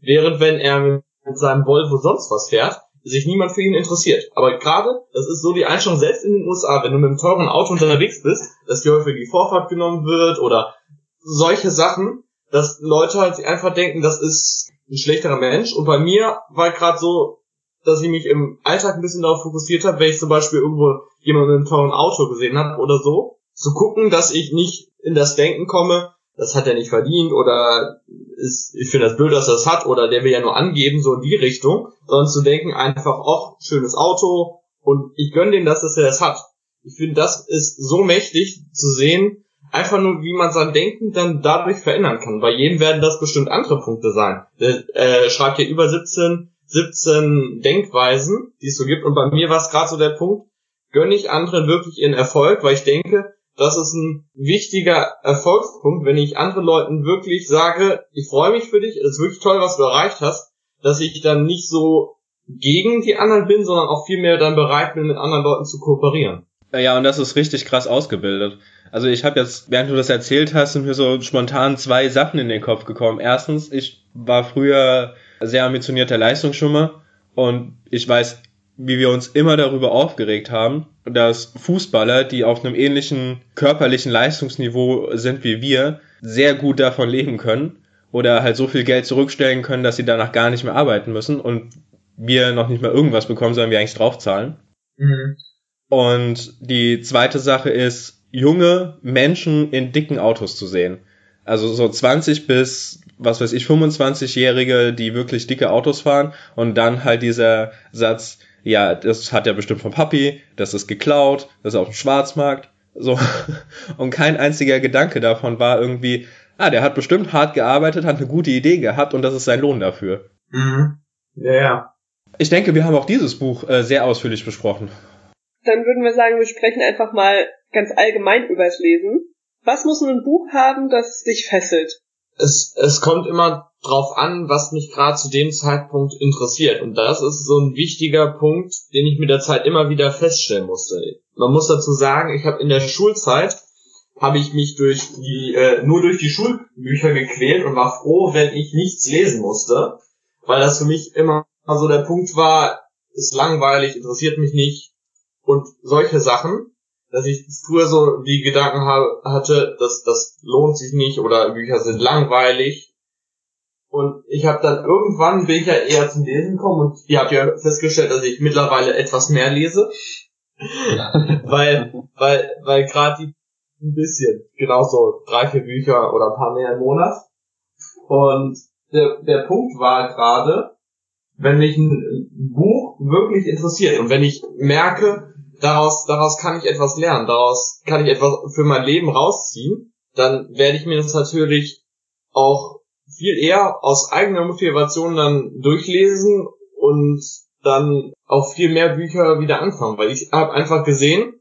Während wenn er mit seinem Volvo sonst was fährt, sich niemand für ihn interessiert. Aber gerade, das ist so die Einstellung selbst in den USA, wenn du mit einem teuren Auto unterwegs bist, dass dir häufig die Vorfahrt genommen wird oder solche Sachen, dass Leute halt einfach denken, das ist ein schlechterer Mensch. Und bei mir war gerade so, dass ich mich im Alltag ein bisschen darauf fokussiert habe, wenn ich zum Beispiel irgendwo jemanden mit einem teuren Auto gesehen habe oder so, zu gucken, dass ich nicht in das Denken komme, das hat er nicht verdient oder ist, ich finde das blöd, dass er das hat oder der will ja nur angeben, so in die Richtung, sondern zu denken einfach, ach, schönes Auto und ich gönne dem das, dass er das hat. Ich finde, das ist so mächtig zu sehen, einfach nur, wie man sein Denken dann dadurch verändern kann. Bei jedem werden das bestimmt andere Punkte sein. Der äh, schreibt hier über 17, 17 Denkweisen, die es so gibt und bei mir war es gerade so der Punkt, gönne ich anderen wirklich ihren Erfolg, weil ich denke, das ist ein wichtiger Erfolgspunkt, wenn ich anderen Leuten wirklich sage, ich freue mich für dich, es ist wirklich toll, was du erreicht hast, dass ich dann nicht so gegen die anderen bin, sondern auch vielmehr dann bereit bin, mit anderen Leuten zu kooperieren. Ja, und das ist richtig krass ausgebildet. Also ich habe jetzt, während du das erzählt hast, sind mir so spontan zwei Sachen in den Kopf gekommen. Erstens, ich war früher sehr ambitionierter Leistungsschwimmer und ich weiß wie wir uns immer darüber aufgeregt haben, dass Fußballer, die auf einem ähnlichen körperlichen Leistungsniveau sind wie wir, sehr gut davon leben können oder halt so viel Geld zurückstellen können, dass sie danach gar nicht mehr arbeiten müssen und wir noch nicht mal irgendwas bekommen, sondern wir eigentlich draufzahlen. Mhm. Und die zweite Sache ist, junge Menschen in dicken Autos zu sehen. Also so 20 bis, was weiß ich, 25-Jährige, die wirklich dicke Autos fahren und dann halt dieser Satz, ja, das hat er bestimmt vom Papi, das ist geklaut, das ist auf dem Schwarzmarkt, so. <laughs> Und kein einziger Gedanke davon war irgendwie, ah, der hat bestimmt hart gearbeitet, hat eine gute Idee gehabt und das ist sein Lohn dafür. Mhm. Ja, ja. Ich denke, wir haben auch dieses Buch äh, sehr ausführlich besprochen. Dann würden wir sagen, wir sprechen einfach mal ganz allgemein übers Lesen. Was muss ein Buch haben, das dich fesselt? Es, es kommt immer drauf an, was mich gerade zu dem Zeitpunkt interessiert. Und das ist so ein wichtiger Punkt, den ich mit der Zeit immer wieder feststellen musste. Man muss dazu sagen, ich habe in der Schulzeit habe ich mich durch die äh, nur durch die Schulbücher gequält und war froh, wenn ich nichts lesen musste, weil das für mich immer so der Punkt war, ist langweilig, interessiert mich nicht und solche Sachen, dass ich früher so die Gedanken hatte, dass das lohnt sich nicht oder Bücher sind langweilig und ich habe dann irgendwann bin ich ja eher zum Lesen gekommen und ihr habt ja festgestellt, dass ich mittlerweile etwas mehr lese. <laughs> weil, weil, weil gerade die ein bisschen, genauso drei, vier Bücher oder ein paar mehr im Monat. Und der, der Punkt war gerade, wenn mich ein Buch wirklich interessiert und wenn ich merke, daraus, daraus kann ich etwas lernen, daraus kann ich etwas für mein Leben rausziehen, dann werde ich mir das natürlich auch viel eher aus eigener Motivation dann durchlesen und dann auch viel mehr Bücher wieder anfangen, weil ich habe einfach gesehen,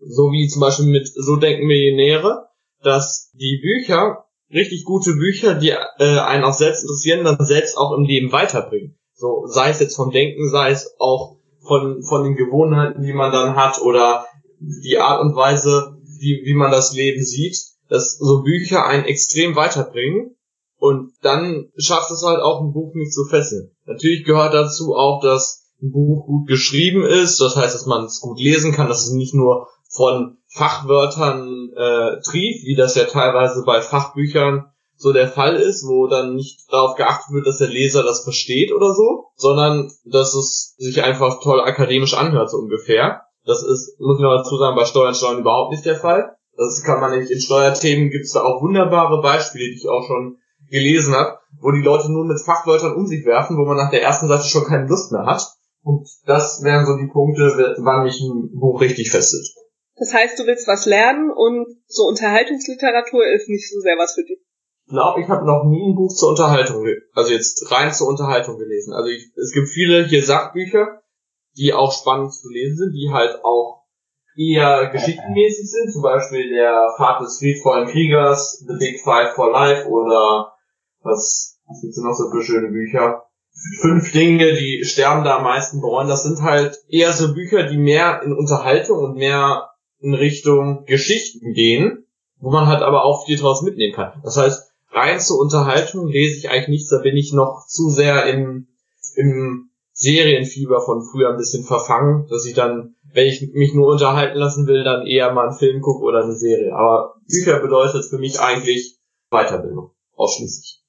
so wie zum Beispiel mit So denken Millionäre, dass die Bücher, richtig gute Bücher, die äh, einen auch selbst interessieren, dann selbst auch im Leben weiterbringen. So sei es jetzt vom Denken, sei es auch von, von den Gewohnheiten, die man dann hat oder die Art und Weise, wie, wie man das Leben sieht, dass so Bücher einen extrem weiterbringen und dann schafft es halt auch ein Buch nicht zu fesseln. Natürlich gehört dazu auch, dass ein Buch gut geschrieben ist, das heißt, dass man es gut lesen kann, dass es nicht nur von Fachwörtern äh, trieft, wie das ja teilweise bei Fachbüchern so der Fall ist, wo dann nicht darauf geachtet wird, dass der Leser das versteht oder so, sondern dass es sich einfach toll akademisch anhört, so ungefähr. Das ist, muss ich noch dazu sagen, bei Steuern Steuern überhaupt nicht der Fall. Das kann man nicht. In Steuerthemen gibt es da auch wunderbare Beispiele, die ich auch schon gelesen habe, wo die Leute nur mit Fachwörtern um sich werfen, wo man nach der ersten Seite schon keine Lust mehr hat. Und das wären so die Punkte, wann mich ein Buch richtig fesselt. Das heißt, du willst was lernen und so Unterhaltungsliteratur ist nicht so sehr was für dich. Ich glaube, ich habe noch nie ein Buch zur Unterhaltung, also jetzt rein zur Unterhaltung gelesen. Also ich, es gibt viele hier Sachbücher, die auch spannend zu lesen sind, die halt auch eher geschichtenmäßig sind, zum Beispiel der Pfad des friedvollen Kriegers, The Big Five for Life oder was, was gibt's denn noch so für schöne Bücher? Fünf Dinge, die sterben da am meisten bereuen. Das sind halt eher so Bücher, die mehr in Unterhaltung und mehr in Richtung Geschichten gehen, wo man halt aber auch viel draus mitnehmen kann. Das heißt, rein zur Unterhaltung lese ich eigentlich nichts, da bin ich noch zu sehr im, im Serienfieber von früher ein bisschen verfangen, dass ich dann, wenn ich mich nur unterhalten lassen will, dann eher mal einen Film gucke oder eine Serie. Aber Bücher bedeutet für mich eigentlich Weiterbildung, ausschließlich.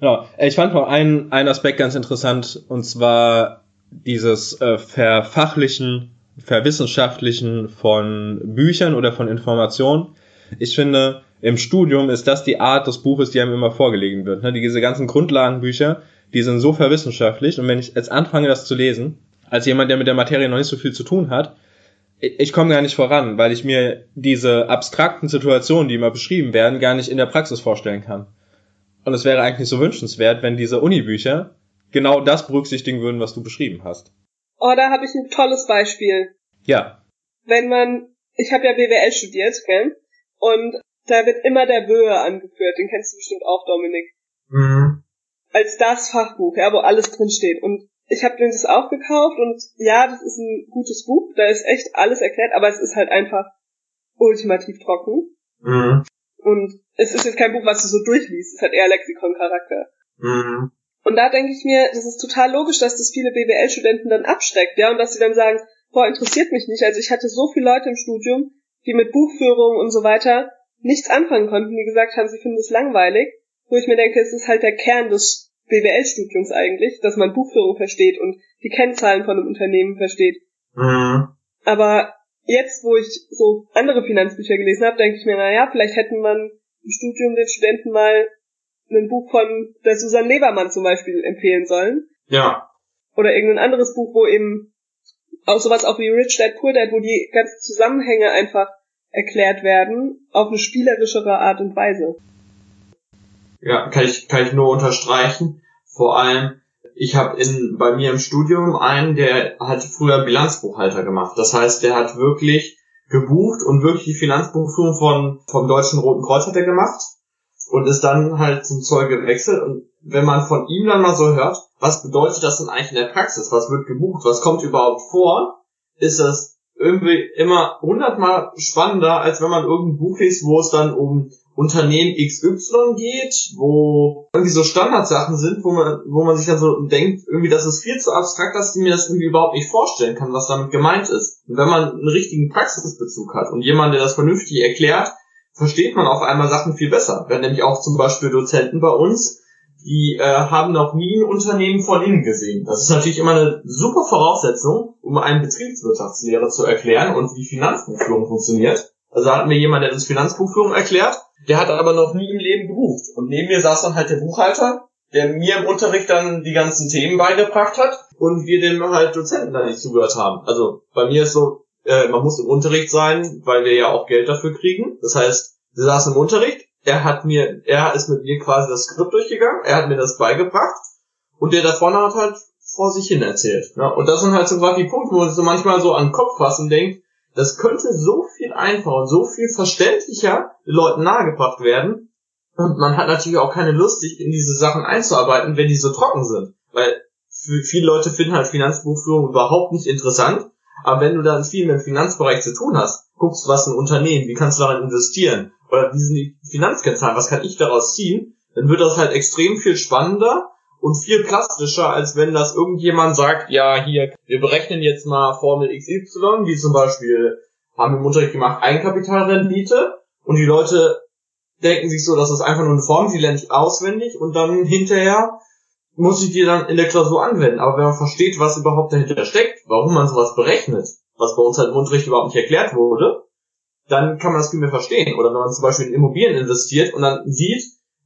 Genau. Ich fand noch einen, einen Aspekt ganz interessant, und zwar dieses äh, Verfachlichen, Verwissenschaftlichen von Büchern oder von Informationen. Ich finde, im Studium ist das die Art des Buches, die einem immer vorgelegen wird. Ne? Diese ganzen Grundlagenbücher, die sind so verwissenschaftlicht und wenn ich jetzt anfange, das zu lesen, als jemand, der mit der Materie noch nicht so viel zu tun hat, ich komme gar nicht voran, weil ich mir diese abstrakten Situationen, die immer beschrieben werden, gar nicht in der Praxis vorstellen kann. Und es wäre eigentlich so wünschenswert, wenn diese Unibücher genau das berücksichtigen würden, was du beschrieben hast. Oh, da habe ich ein tolles Beispiel. Ja. Wenn man, ich habe ja BWL studiert, gell? Und da wird immer der Böhe angeführt, den kennst du bestimmt auch, Dominik. Mhm. Als das Fachbuch, ja, wo alles drin steht. Und ich habe mir das auch gekauft und ja, das ist ein gutes Buch, da ist echt alles erklärt, aber es ist halt einfach ultimativ trocken. Mhm. Und es ist jetzt kein Buch, was du so durchliest, es hat eher Lexikon-Charakter. Mhm. Und da denke ich mir, das ist total logisch, dass das viele BWL-Studenten dann abschreckt, ja, und dass sie dann sagen, boah, interessiert mich nicht. Also ich hatte so viele Leute im Studium, die mit Buchführung und so weiter nichts anfangen konnten, die gesagt haben, sie finden es langweilig, wo ich mir denke, es ist halt der Kern des BWL-Studiums eigentlich, dass man Buchführung versteht und die Kennzahlen von einem Unternehmen versteht. Mhm. Aber jetzt, wo ich so andere Finanzbücher gelesen habe, denke ich mir, naja, vielleicht hätten man im Studium den Studenten mal ein Buch von der Susanne Lebermann zum Beispiel empfehlen sollen. Ja. Oder irgendein anderes Buch, wo eben auch sowas auch wie Rich Dad Poor Dad, wo die ganzen Zusammenhänge einfach erklärt werden, auf eine spielerischere Art und Weise. Ja, kann ich, kann ich nur unterstreichen. Vor allem, ich habe in bei mir im Studium einen, der hat früher Bilanzbuchhalter gemacht. Das heißt, der hat wirklich gebucht und wirklich die Finanzbuchführung von vom Deutschen Roten Kreuz hat er gemacht. und ist dann halt zum Zoll gewechselt und wenn man von ihm dann mal so hört, was bedeutet das denn eigentlich in der Praxis? Was wird gebucht? Was kommt überhaupt vor? Ist das irgendwie immer hundertmal spannender, als wenn man irgendein Buch liest, wo es dann um Unternehmen XY geht, wo irgendwie so Standardsachen sind, wo man, wo man sich dann so denkt, irgendwie, das ist viel zu abstrakt, dass ich mir das irgendwie überhaupt nicht vorstellen kann, was damit gemeint ist. Und wenn man einen richtigen Praxisbezug hat und jemand, der das vernünftig erklärt, versteht man auf einmal Sachen viel besser. Wir haben nämlich auch zum Beispiel Dozenten bei uns, die äh, haben noch nie ein Unternehmen von innen gesehen. Das ist natürlich immer eine super Voraussetzung, um eine Betriebswirtschaftslehre zu erklären und wie Finanzbuchführung funktioniert. Also hatten wir jemanden, der uns Finanzbuchführung erklärt, der hat aber noch nie im Leben gebucht. Und neben mir saß dann halt der Buchhalter, der mir im Unterricht dann die ganzen Themen beigebracht hat und wir dem halt Dozenten dann nicht zugehört haben. Also bei mir ist so, äh, man muss im Unterricht sein, weil wir ja auch Geld dafür kriegen. Das heißt, wir saßen im Unterricht, er hat mir, er ist mit mir quasi das Skript durchgegangen, er hat mir das beigebracht und der da vorne hat halt vor sich hin erzählt. Ne? Und das sind halt so gerade die Punkte, wo man so manchmal so an den Kopf fasst und denkt, das könnte so viel einfacher und so viel verständlicher Leuten nahegebracht werden. Und man hat natürlich auch keine Lust, sich in diese Sachen einzuarbeiten, wenn die so trocken sind. Weil viele Leute finden halt Finanzbuchführung überhaupt nicht interessant. Aber wenn du dann viel mit dem Finanzbereich zu tun hast, guckst, was ein Unternehmen, wie kannst du darin investieren, oder wie sind die Finanzkennzahlen, was kann ich daraus ziehen, dann wird das halt extrem viel spannender und viel plastischer, als wenn das irgendjemand sagt, ja, hier, wir berechnen jetzt mal Formel XY, wie zum Beispiel haben wir im Unterricht gemacht Eigenkapitalrendite und die Leute denken sich so, das ist einfach nur eine Formel, die lerne ich auswendig und dann hinterher muss ich die dann in der Klausur anwenden. Aber wenn man versteht, was überhaupt dahinter steckt, warum man sowas berechnet, was bei uns halt im Unterricht überhaupt nicht erklärt wurde, dann kann man das viel mehr verstehen. Oder wenn man zum Beispiel in Immobilien investiert und dann sieht,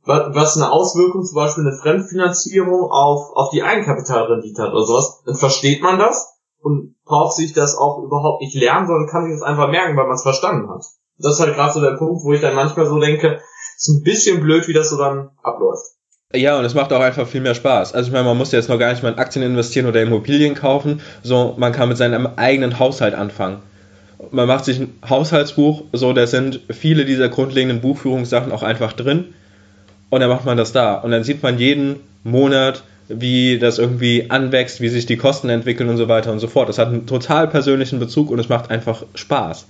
was eine Auswirkung zum Beispiel eine Fremdfinanzierung auf, auf die Eigenkapitalrendite hat oder sowas, dann versteht man das und braucht sich das auch überhaupt nicht lernen, sondern kann sich das einfach merken, weil man es verstanden hat. Das ist halt gerade so der Punkt, wo ich dann manchmal so denke, ist ein bisschen blöd, wie das so dann abläuft. Ja, und es macht auch einfach viel mehr Spaß. Also ich meine, man muss jetzt noch gar nicht mal in Aktien investieren oder Immobilien kaufen, so man kann mit seinem eigenen Haushalt anfangen man macht sich ein Haushaltsbuch, so da sind viele dieser grundlegenden Buchführungssachen auch einfach drin und dann macht man das da und dann sieht man jeden Monat, wie das irgendwie anwächst, wie sich die Kosten entwickeln und so weiter und so fort. Das hat einen total persönlichen Bezug und es macht einfach Spaß.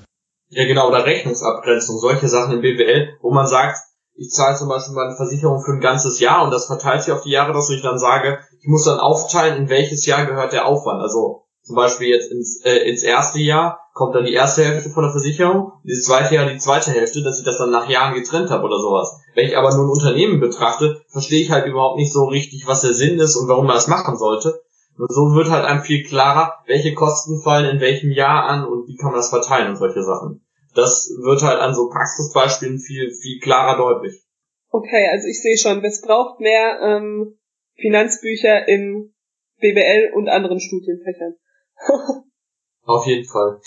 Ja, genau, oder Rechnungsabgrenzung, solche Sachen im BWL, wo man sagt, ich zahle zum Beispiel mal eine Versicherung für ein ganzes Jahr und das verteilt sich auf die Jahre, dass ich dann sage, ich muss dann aufteilen, in welches Jahr gehört der Aufwand. Also zum Beispiel jetzt ins, äh, ins erste Jahr kommt dann die erste Hälfte von der Versicherung, das zweite Jahr die zweite Hälfte, dass ich das dann nach Jahren getrennt habe oder sowas. Wenn ich aber nur ein Unternehmen betrachte, verstehe ich halt überhaupt nicht so richtig, was der Sinn ist und warum man das machen sollte. Und so wird halt einem viel klarer, welche Kosten fallen in welchem Jahr an und wie kann man das verteilen und solche Sachen. Das wird halt an so Praxisbeispielen viel, viel klarer deutlich. Okay, also ich sehe schon, es braucht mehr ähm, Finanzbücher in BWL und anderen Studienfächern. <laughs> Auf jeden Fall.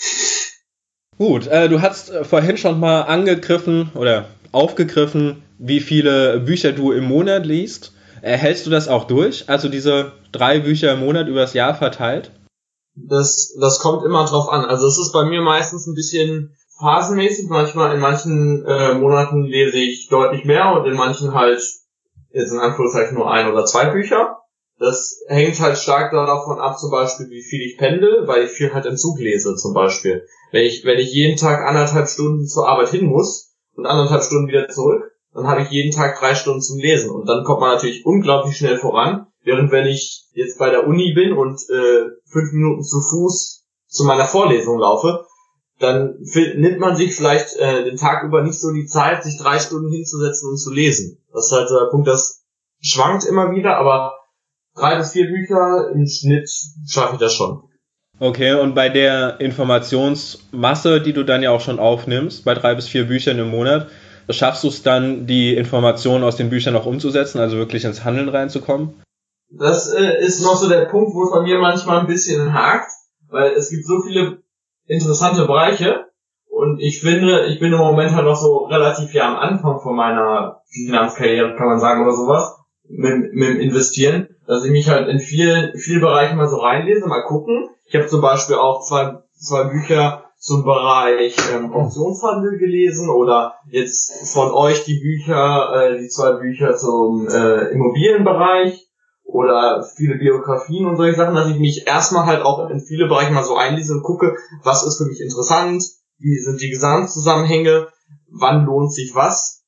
Gut, äh, du hast äh, vorhin schon mal angegriffen oder aufgegriffen, wie viele Bücher du im Monat liest. Erhältst du das auch durch? Also diese drei Bücher im Monat übers Jahr verteilt? Das, das kommt immer drauf an. Also es ist bei mir meistens ein bisschen phasenmäßig. Manchmal in manchen äh, Monaten lese ich deutlich mehr und in manchen halt jetzt in Anführungszeichen nur ein oder zwei Bücher. Das hängt halt stark davon ab, zum Beispiel, wie viel ich pendel, weil ich viel halt im Zug lese, zum Beispiel. Wenn ich, wenn ich jeden Tag anderthalb Stunden zur Arbeit hin muss und anderthalb Stunden wieder zurück, dann habe ich jeden Tag drei Stunden zum Lesen. Und dann kommt man natürlich unglaublich schnell voran. Während wenn ich jetzt bei der Uni bin und äh, fünf Minuten zu Fuß zu meiner Vorlesung laufe, dann nimmt man sich vielleicht äh, den Tag über nicht so die Zeit, sich drei Stunden hinzusetzen und zu lesen. Das ist halt so der Punkt, das schwankt immer wieder, aber drei bis vier Bücher im Schnitt schaffe ich das schon. Okay, und bei der Informationsmasse, die du dann ja auch schon aufnimmst, bei drei bis vier Büchern im Monat, schaffst du es dann, die Informationen aus den Büchern auch umzusetzen, also wirklich ins Handeln reinzukommen? Das äh, ist noch so der Punkt, wo es bei mir manchmal ein bisschen hakt, weil es gibt so viele interessante Bereiche und ich finde, ich bin im Moment halt noch so relativ ja am Anfang von meiner Finanzkarriere, kann man sagen, oder sowas mit, mit dem Investieren, dass ich mich halt in vielen, vielen Bereichen mal so reinlese, mal gucken. Ich habe zum Beispiel auch zwei, zwei Bücher zum Bereich ähm, Optionshandel gelesen oder jetzt von euch die Bücher, äh, die zwei Bücher zum äh, Immobilienbereich oder viele Biografien und solche Sachen, dass ich mich erstmal halt auch in viele Bereiche mal so einlese und gucke, was ist für mich interessant, wie sind die Gesamtzusammenhänge, wann lohnt sich was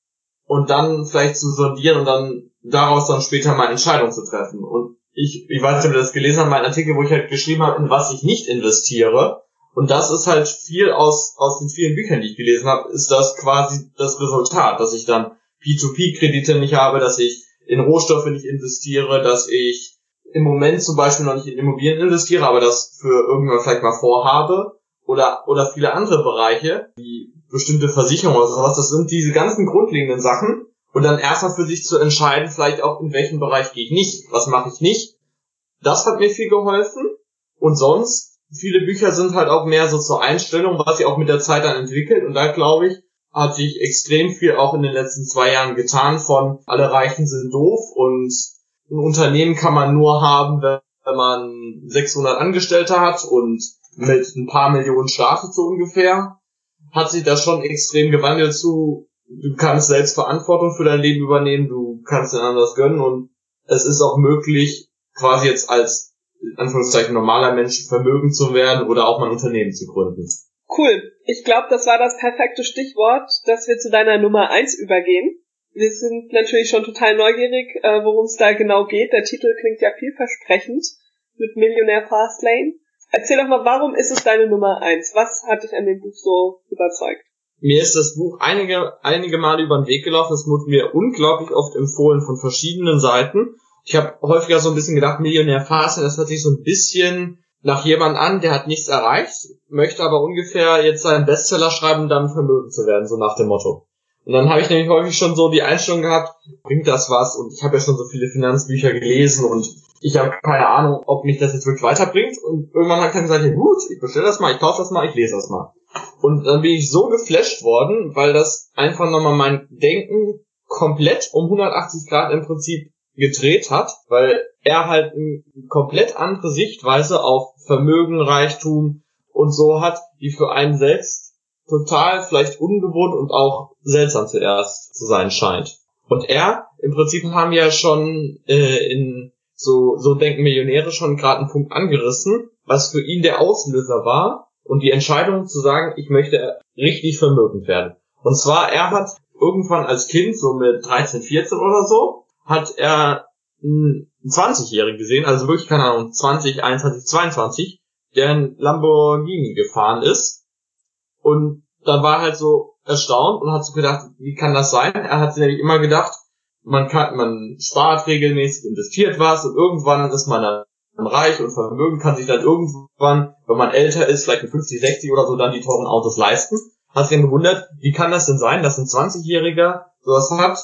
und dann vielleicht zu sondieren und dann daraus dann später meine Entscheidung zu treffen. Und ich, ich weiß nicht, ob ihr das gelesen habt, mein Artikel, wo ich halt geschrieben habe, in was ich nicht investiere. Und das ist halt viel aus, aus den vielen Büchern, die ich gelesen habe, ist das quasi das Resultat, dass ich dann P2P-Kredite nicht habe, dass ich in Rohstoffe nicht investiere, dass ich im Moment zum Beispiel noch nicht in Immobilien investiere, aber das für irgendwann vielleicht mal vorhabe oder, oder viele andere Bereiche, wie bestimmte Versicherungen oder sowas, das sind diese ganzen grundlegenden Sachen und dann erstmal für sich zu entscheiden, vielleicht auch in welchem Bereich gehe ich nicht, was mache ich nicht. Das hat mir viel geholfen. Und sonst, viele Bücher sind halt auch mehr so zur Einstellung, was sich auch mit der Zeit dann entwickelt. Und da glaube ich, hat sich extrem viel auch in den letzten zwei Jahren getan von alle Reichen sind doof und ein Unternehmen kann man nur haben, wenn man 600 Angestellte hat und mit ein paar Millionen startet so ungefähr, hat sich das schon extrem gewandelt zu, du kannst selbst Verantwortung für dein Leben übernehmen, du kannst den anders gönnen und es ist auch möglich, quasi jetzt als in Anführungszeichen normaler Mensch vermögen zu werden oder auch mal ein Unternehmen zu gründen. Cool. Ich glaube, das war das perfekte Stichwort, dass wir zu deiner Nummer eins übergehen. Wir sind natürlich schon total neugierig, äh, worum es da genau geht. Der Titel klingt ja vielversprechend mit Millionär Fastlane. Erzähl doch mal, warum ist es deine Nummer eins? Was hat dich an dem Buch so überzeugt? Mir ist das Buch einige, einige Male über den Weg gelaufen. Es wurde mir unglaublich oft empfohlen von verschiedenen Seiten. Ich habe häufiger so ein bisschen gedacht, Millionär Fastlane, das hört sich so ein bisschen nach jemand an, der hat nichts erreicht, möchte aber ungefähr jetzt seinen Bestseller schreiben, um dann vermögend zu werden, so nach dem Motto. Und dann habe ich nämlich häufig schon so die Einstellung gehabt, bringt das was? Und ich habe ja schon so viele Finanzbücher gelesen und ich habe keine Ahnung, ob mich das jetzt wirklich weiterbringt. Und irgendwann ich dann gesagt, ja gut, ich bestelle das mal, ich kaufe das mal, ich lese das mal. Und dann bin ich so geflasht worden, weil das einfach nochmal mein Denken komplett um 180 Grad im Prinzip gedreht hat, weil er halt eine komplett andere Sichtweise auf Vermögen, Reichtum und so hat, die für einen selbst total vielleicht ungewohnt und auch seltsam zuerst zu sein scheint. Und er, im Prinzip haben wir ja schon äh, in so, so denken Millionäre schon gerade einen Punkt angerissen, was für ihn der Auslöser war und die Entscheidung zu sagen, ich möchte richtig vermögend werden. Und zwar, er hat irgendwann als Kind, so mit 13, 14 oder so, hat er einen 20-Jährigen gesehen, also wirklich, keine Ahnung, 20, 21, 22, der ein Lamborghini gefahren ist. Und da war halt so erstaunt und hat so gedacht, wie kann das sein? Er hat sich nämlich immer gedacht, man kann, man spart regelmäßig, investiert was und irgendwann ist man dann reich und Vermögen kann sich dann irgendwann, wenn man älter ist, vielleicht mit 50, 60 oder so, dann die teuren Autos leisten. Hat sich dann gewundert, wie kann das denn sein, dass ein 20-Jähriger sowas hat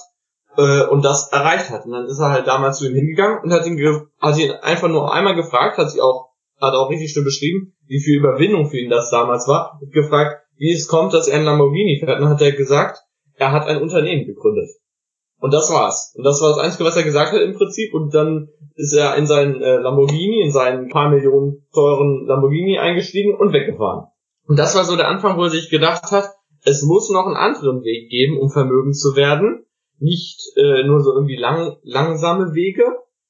äh, und das erreicht hat. Und dann ist er halt damals zu ihm hingegangen und hat ihn, hat ihn einfach nur einmal gefragt, hat sich auch, hat auch richtig schön beschrieben, wie viel Überwindung für ihn das damals war, und gefragt, wie es kommt, dass er ein Lamborghini fährt. Und dann hat er gesagt, er hat ein Unternehmen gegründet. Und das war's. Und das war das Einzige, was er gesagt hat im Prinzip. Und dann ist er in seinen äh, Lamborghini, in seinen paar Millionen teuren Lamborghini eingestiegen und weggefahren. Und das war so der Anfang, wo er sich gedacht hat, es muss noch einen anderen Weg geben, um vermögend zu werden nicht äh, nur so irgendwie lang, langsame Wege,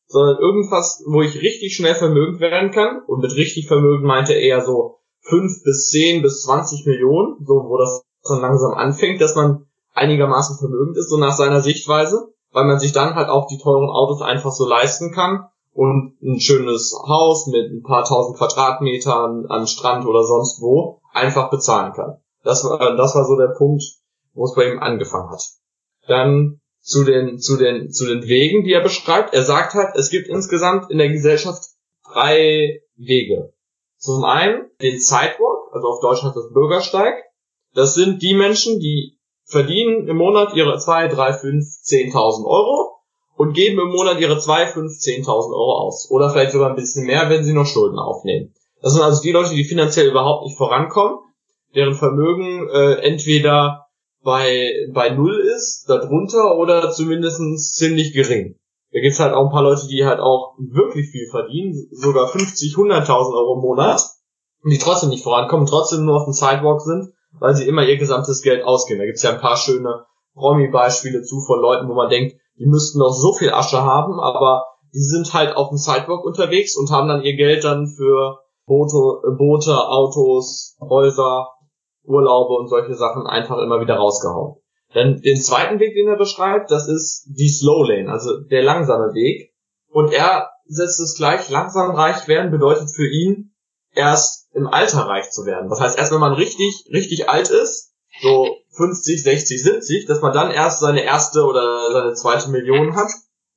sondern irgendwas, wo ich richtig schnell vermögend werden kann. Und mit richtig Vermögen meinte er eher so fünf bis zehn bis zwanzig Millionen, so wo das schon langsam anfängt, dass man einigermaßen vermögend ist, so nach seiner Sichtweise, weil man sich dann halt auch die teuren Autos einfach so leisten kann und ein schönes Haus mit ein paar tausend Quadratmetern an Strand oder sonst wo einfach bezahlen kann. Das war, das war so der Punkt, wo es bei ihm angefangen hat. Dann zu den, zu den, zu den Wegen, die er beschreibt. Er sagt halt, es gibt insgesamt in der Gesellschaft drei Wege. Zum einen den Sidewalk, also auf Deutsch heißt das Bürgersteig. Das sind die Menschen, die verdienen im Monat ihre 2, 3, 5, 10.000 Euro und geben im Monat ihre 2, 5, 10.000 Euro aus. Oder vielleicht sogar ein bisschen mehr, wenn sie noch Schulden aufnehmen. Das sind also die Leute, die finanziell überhaupt nicht vorankommen, deren Vermögen äh, entweder bei, bei null ist, darunter oder zumindest ziemlich gering. Da gibt's halt auch ein paar Leute, die halt auch wirklich viel verdienen, sogar 50, 100.000 Euro im Monat. die trotzdem nicht vorankommen, trotzdem nur auf dem Sidewalk sind, weil sie immer ihr gesamtes Geld ausgeben. Da gibt's ja ein paar schöne Promi-Beispiele zu von Leuten, wo man denkt, die müssten noch so viel Asche haben, aber die sind halt auf dem Sidewalk unterwegs und haben dann ihr Geld dann für Boote, Boote Autos, Häuser, Urlaube und solche Sachen einfach immer wieder rausgehauen. Dann den zweiten Weg, den er beschreibt, das ist die Slow Lane, also der langsame Weg. Und er setzt es gleich, langsam reich werden bedeutet für ihn erst im Alter reich zu werden. Das heißt, erst wenn man richtig, richtig alt ist, so 50, 60, 70, dass man dann erst seine erste oder seine zweite Million hat.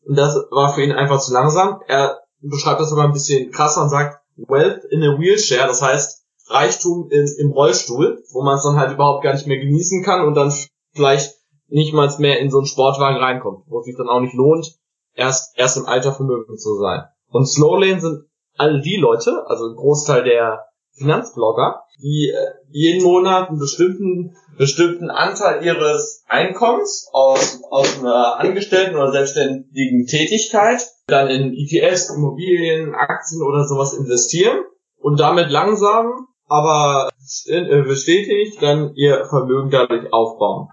Und das war für ihn einfach zu langsam. Er beschreibt das sogar ein bisschen krasser und sagt, Wealth in a Wheelchair, das heißt Reichtum in, im Rollstuhl, wo man es dann halt überhaupt gar nicht mehr genießen kann und dann vielleicht nicht mal mehr in so einen Sportwagen reinkommt, wo es sich dann auch nicht lohnt, erst, erst im Alter vermögend zu sein. Und Slowlane sind all die Leute, also ein Großteil der Finanzblogger, die äh, jeden Monat einen bestimmten, bestimmten Anteil ihres Einkommens aus, aus einer Angestellten oder selbstständigen Tätigkeit dann in ETFs, Immobilien, Aktien oder sowas investieren und damit langsam, aber äh, bestätigt dann ihr Vermögen dadurch aufbauen.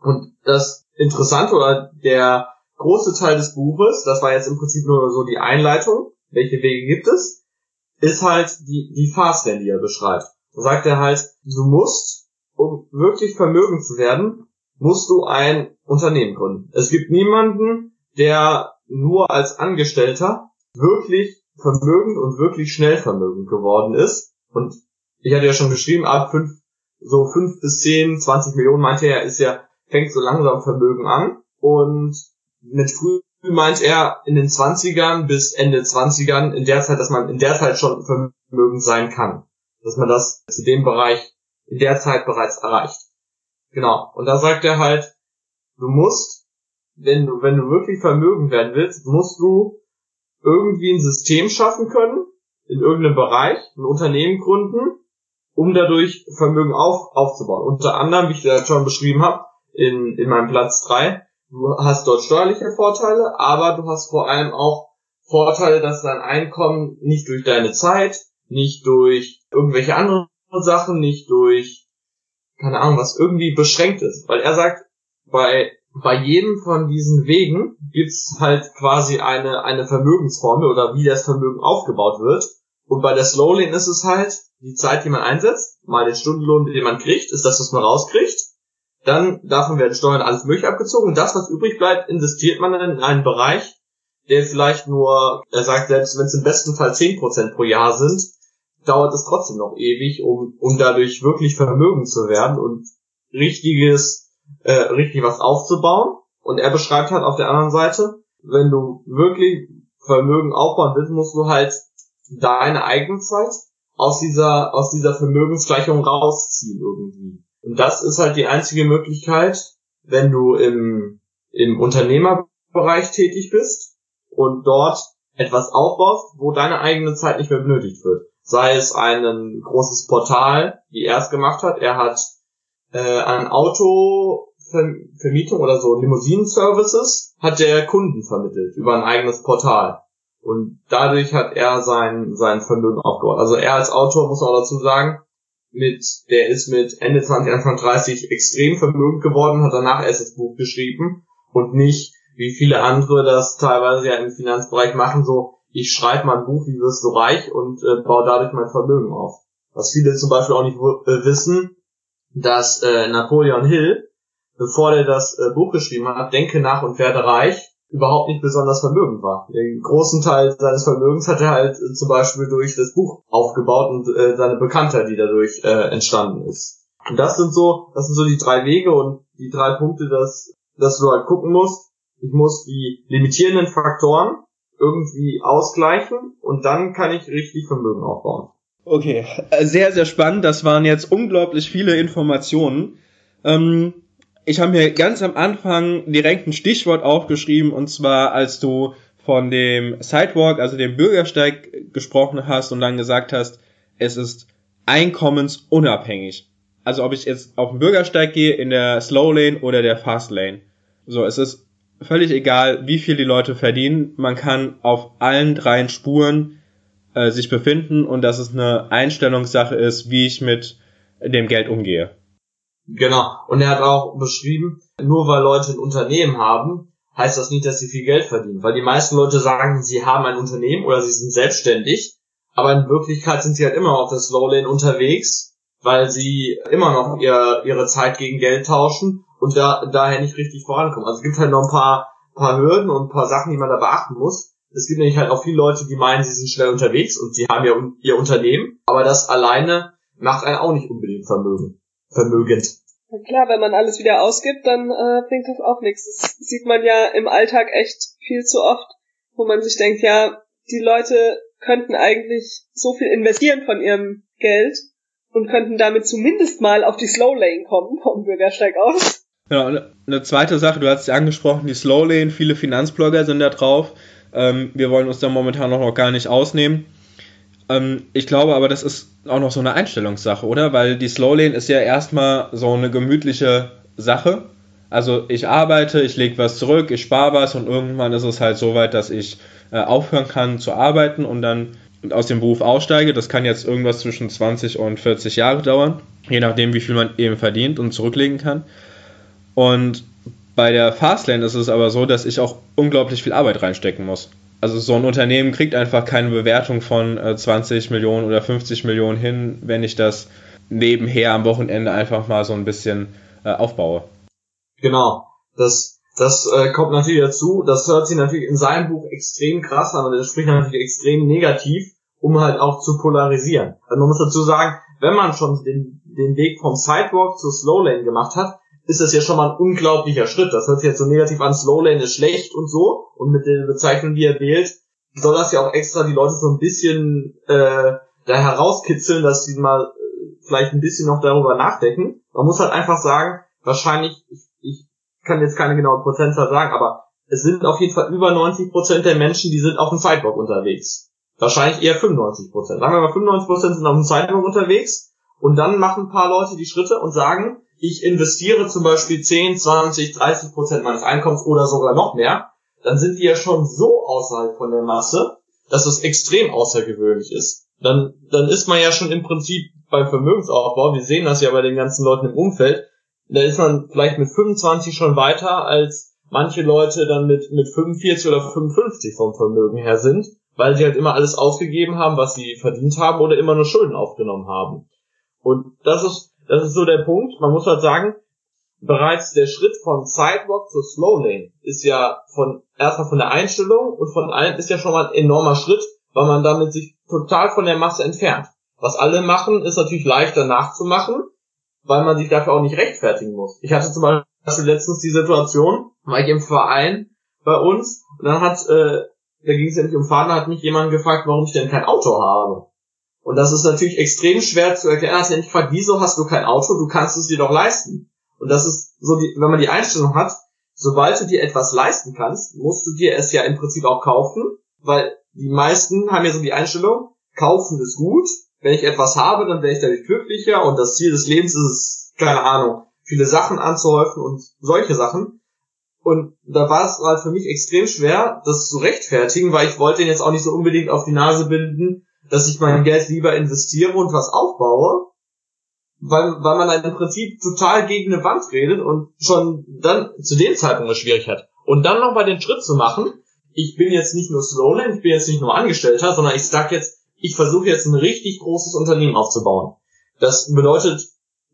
Und das Interessante oder der große Teil des Buches, das war jetzt im Prinzip nur so die Einleitung, welche Wege gibt es, ist halt die, die Fastlane, die er beschreibt. Da sagt er halt, du musst, um wirklich vermögend zu werden, musst du ein Unternehmen gründen. Es gibt niemanden, der nur als Angestellter wirklich vermögend und wirklich schnell vermögend geworden ist. Und ich hatte ja schon geschrieben, ab fünf, so fünf bis zehn, zwanzig Millionen meinte er, ist ja, fängt so langsam Vermögen an. Und mit früh meint er in den 20ern bis Ende 20ern, in der Zeit, dass man in der Zeit schon vermögend sein kann. Dass man das zu dem Bereich in der Zeit bereits erreicht. Genau. Und da sagt er halt, du musst, wenn du, wenn du wirklich vermögend werden willst, musst du irgendwie ein System schaffen können, in irgendeinem Bereich, ein Unternehmen gründen, um dadurch Vermögen auf, aufzubauen. Unter anderem, wie ich das schon beschrieben habe, in, in meinem Platz drei Du hast dort steuerliche Vorteile, aber du hast vor allem auch Vorteile, dass dein Einkommen nicht durch deine Zeit, nicht durch irgendwelche anderen Sachen, nicht durch, keine Ahnung, was irgendwie beschränkt ist. Weil er sagt, bei, bei jedem von diesen Wegen gibt's halt quasi eine, eine Vermögensformel oder wie das Vermögen aufgebaut wird. Und bei der Slowlane ist es halt die Zeit, die man einsetzt, mal den Stundenlohn, den man kriegt, ist das, was man rauskriegt dann davon werden Steuern alles mögliche abgezogen und das, was übrig bleibt, investiert man dann in einen Bereich, der vielleicht nur, er sagt selbst, wenn es im besten Fall 10% pro Jahr sind, dauert es trotzdem noch ewig, um, um dadurch wirklich vermögend zu werden und richtiges, äh, richtig was aufzubauen. Und er beschreibt halt auf der anderen Seite, wenn du wirklich Vermögen aufbauen willst, musst du halt deine Eigenzeit aus dieser, aus dieser Vermögensgleichung rausziehen irgendwie. Und das ist halt die einzige Möglichkeit, wenn du im, im Unternehmerbereich tätig bist und dort etwas aufbaust, wo deine eigene Zeit nicht mehr benötigt wird. Sei es ein großes Portal, wie er es gemacht hat. Er hat äh, an Autovermietung oder so Limousinen-Services hat der Kunden vermittelt über ein eigenes Portal. Und dadurch hat er sein, sein Vermögen aufgebaut. Also er als Autor, muss man auch dazu sagen, mit, der ist mit Ende 20, Anfang 30 extrem vermögend geworden, hat danach erst das Buch geschrieben und nicht, wie viele andere das teilweise ja im Finanzbereich machen, so, ich schreibe mal ein Buch, wie wirst du reich und äh, baue dadurch mein Vermögen auf. Was viele zum Beispiel auch nicht äh, wissen, dass äh, Napoleon Hill, bevor er das äh, Buch geschrieben hat, Denke nach und werde reich, überhaupt nicht besonders vermögend war. Den großen Teil seines Vermögens hat er halt äh, zum Beispiel durch das Buch aufgebaut und äh, seine Bekanntheit, die dadurch äh, entstanden ist. Und das sind so, das sind so die drei Wege und die drei Punkte, dass, dass du halt gucken musst. Ich muss die limitierenden Faktoren irgendwie ausgleichen und dann kann ich richtig Vermögen aufbauen. Okay, äh, sehr, sehr spannend. Das waren jetzt unglaublich viele Informationen. Ähm ich habe mir ganz am Anfang direkt ein Stichwort aufgeschrieben und zwar als du von dem Sidewalk, also dem Bürgersteig gesprochen hast und dann gesagt hast, es ist einkommensunabhängig. Also ob ich jetzt auf den Bürgersteig gehe, in der Slow Lane oder der Fast Lane. So, es ist völlig egal, wie viel die Leute verdienen. Man kann auf allen dreien Spuren äh, sich befinden und dass es eine Einstellungssache ist, wie ich mit dem Geld umgehe. Genau. Und er hat auch beschrieben, nur weil Leute ein Unternehmen haben, heißt das nicht, dass sie viel Geld verdienen. Weil die meisten Leute sagen, sie haben ein Unternehmen oder sie sind selbstständig, aber in Wirklichkeit sind sie halt immer auf der Slowlane unterwegs, weil sie immer noch ihr, ihre Zeit gegen Geld tauschen und da, daher nicht richtig vorankommen. Also es gibt halt noch ein paar, paar Hürden und ein paar Sachen, die man da beachten muss. Es gibt nämlich halt auch viele Leute, die meinen, sie sind schnell unterwegs und sie haben ja ihr Unternehmen, aber das alleine macht einen auch nicht unbedingt vermögen, vermögend. Na klar, wenn man alles wieder ausgibt, dann äh, bringt das auch nichts. Das sieht man ja im Alltag echt viel zu oft, wo man sich denkt, ja, die Leute könnten eigentlich so viel investieren von ihrem Geld und könnten damit zumindest mal auf die Slow Lane kommen <laughs> vom Bürgersteig aus. Genau, eine zweite Sache, du hast ja angesprochen, die Slow Lane, viele Finanzblogger sind da drauf. Ähm, wir wollen uns da momentan noch gar nicht ausnehmen. Ähm, ich glaube aber, das ist auch noch so eine Einstellungssache, oder? Weil die Slow Lane ist ja erstmal so eine gemütliche Sache. Also ich arbeite, ich lege was zurück, ich spare was und irgendwann ist es halt so weit, dass ich äh, aufhören kann zu arbeiten und dann aus dem Beruf aussteige. Das kann jetzt irgendwas zwischen 20 und 40 Jahre dauern, je nachdem, wie viel man eben verdient und zurücklegen kann. Und bei der Fastlane ist es aber so, dass ich auch unglaublich viel Arbeit reinstecken muss. Also so ein Unternehmen kriegt einfach keine Bewertung von 20 äh, Millionen oder 50 Millionen hin, wenn ich das nebenher am Wochenende einfach mal so ein bisschen äh, aufbaue. Genau. Das, das äh, kommt natürlich dazu. Das hört sich natürlich in seinem Buch extrem krass an und das spricht natürlich extrem negativ, um halt auch zu polarisieren. Also man muss dazu sagen, wenn man schon den, den Weg vom Sidewalk zur Slowlane gemacht hat, ist das ja schon mal ein unglaublicher Schritt. Das hört sich jetzt so negativ an, Slowlane ist schlecht und so. Und mit der Bezeichnung, die er wählt, soll das ja auch extra die Leute so ein bisschen äh, da herauskitzeln, dass sie mal äh, vielleicht ein bisschen noch darüber nachdenken. Man muss halt einfach sagen, wahrscheinlich, ich, ich kann jetzt keine genaue Prozentzahl sagen, aber es sind auf jeden Fall über 90 Prozent der Menschen, die sind auf dem Sidewalk unterwegs. Wahrscheinlich eher 95 Prozent. Sagen wir mal, 95 Prozent sind auf dem Sidewalk unterwegs und dann machen ein paar Leute die Schritte und sagen, ich investiere zum Beispiel 10, 20, 30 Prozent meines Einkommens oder sogar noch mehr, dann sind die ja schon so außerhalb von der Masse, dass es extrem außergewöhnlich ist. Dann, dann ist man ja schon im Prinzip beim Vermögensaufbau, wir sehen das ja bei den ganzen Leuten im Umfeld, da ist man vielleicht mit 25 schon weiter, als manche Leute dann mit, mit 45 oder 55 vom Vermögen her sind, weil sie halt immer alles ausgegeben haben, was sie verdient haben oder immer nur Schulden aufgenommen haben. Und das ist, das ist so der Punkt. Man muss halt sagen, bereits der Schritt von Sidewalk zur Slow Lane ist ja von erstmal von der Einstellung und von allem ist ja schon mal ein enormer Schritt, weil man damit sich total von der Masse entfernt. Was alle machen, ist natürlich leichter nachzumachen, weil man sich dafür auch nicht rechtfertigen muss. Ich hatte zum Beispiel letztens die Situation, war ich im Verein bei uns und dann hat, äh, da ging es ja nicht um Fahren, hat mich jemand gefragt, warum ich denn kein Auto habe. Und das ist natürlich extrem schwer zu erklären. Hast ja nicht gefragt, wieso hast du kein Auto? Du kannst es dir doch leisten. Und das ist so, die, wenn man die Einstellung hat, sobald du dir etwas leisten kannst, musst du dir es ja im Prinzip auch kaufen, weil die meisten haben ja so die Einstellung, kaufen ist gut, wenn ich etwas habe, dann wäre ich dadurch glücklicher und das Ziel des Lebens ist es, keine Ahnung, viele Sachen anzuhäufen und solche Sachen. Und da war es halt für mich extrem schwer, das zu rechtfertigen, weil ich wollte ihn jetzt auch nicht so unbedingt auf die Nase binden, dass ich mein Geld lieber investiere und was aufbaue, weil, weil man dann im Prinzip total gegen eine Wand redet und schon dann zu dem Zeitpunkt es schwierig hat. Und dann noch mal den Schritt zu machen, ich bin jetzt nicht nur Slowland, ich bin jetzt nicht nur Angestellter, sondern ich sag jetzt, ich versuche jetzt ein richtig großes Unternehmen aufzubauen. Das bedeutet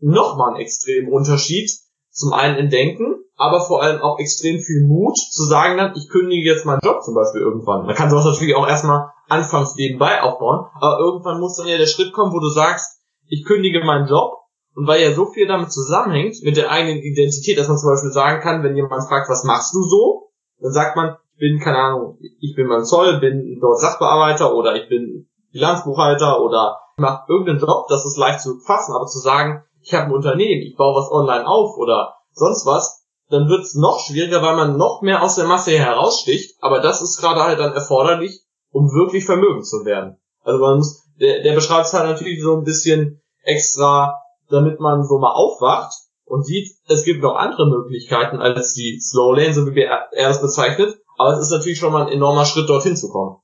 nochmal einen extremen Unterschied, zum einen in Denken, aber vor allem auch extrem viel Mut zu sagen dann, ich kündige jetzt meinen Job zum Beispiel irgendwann. Man kann sowas natürlich auch erstmal anfangs nebenbei aufbauen, aber irgendwann muss dann ja der Schritt kommen, wo du sagst, ich kündige meinen Job und weil ja so viel damit zusammenhängt, mit der eigenen Identität, dass man zum Beispiel sagen kann, wenn jemand fragt, was machst du so, dann sagt man, ich bin, keine Ahnung, ich bin beim Zoll, bin dort Sachbearbeiter oder ich bin Bilanzbuchhalter oder ich mache irgendeinen Job, das ist leicht zu fassen, aber zu sagen, ich habe ein Unternehmen, ich baue was online auf oder sonst was, dann wird es noch schwieriger, weil man noch mehr aus der Masse heraussticht. Aber das ist gerade halt dann erforderlich, um wirklich vermögend zu werden. Also man muss, der, der beschreibt es halt natürlich so ein bisschen extra, damit man so mal aufwacht und sieht, es gibt noch andere Möglichkeiten als die Slow Lane, so wie er es bezeichnet. Aber es ist natürlich schon mal ein enormer Schritt, dorthin zu kommen.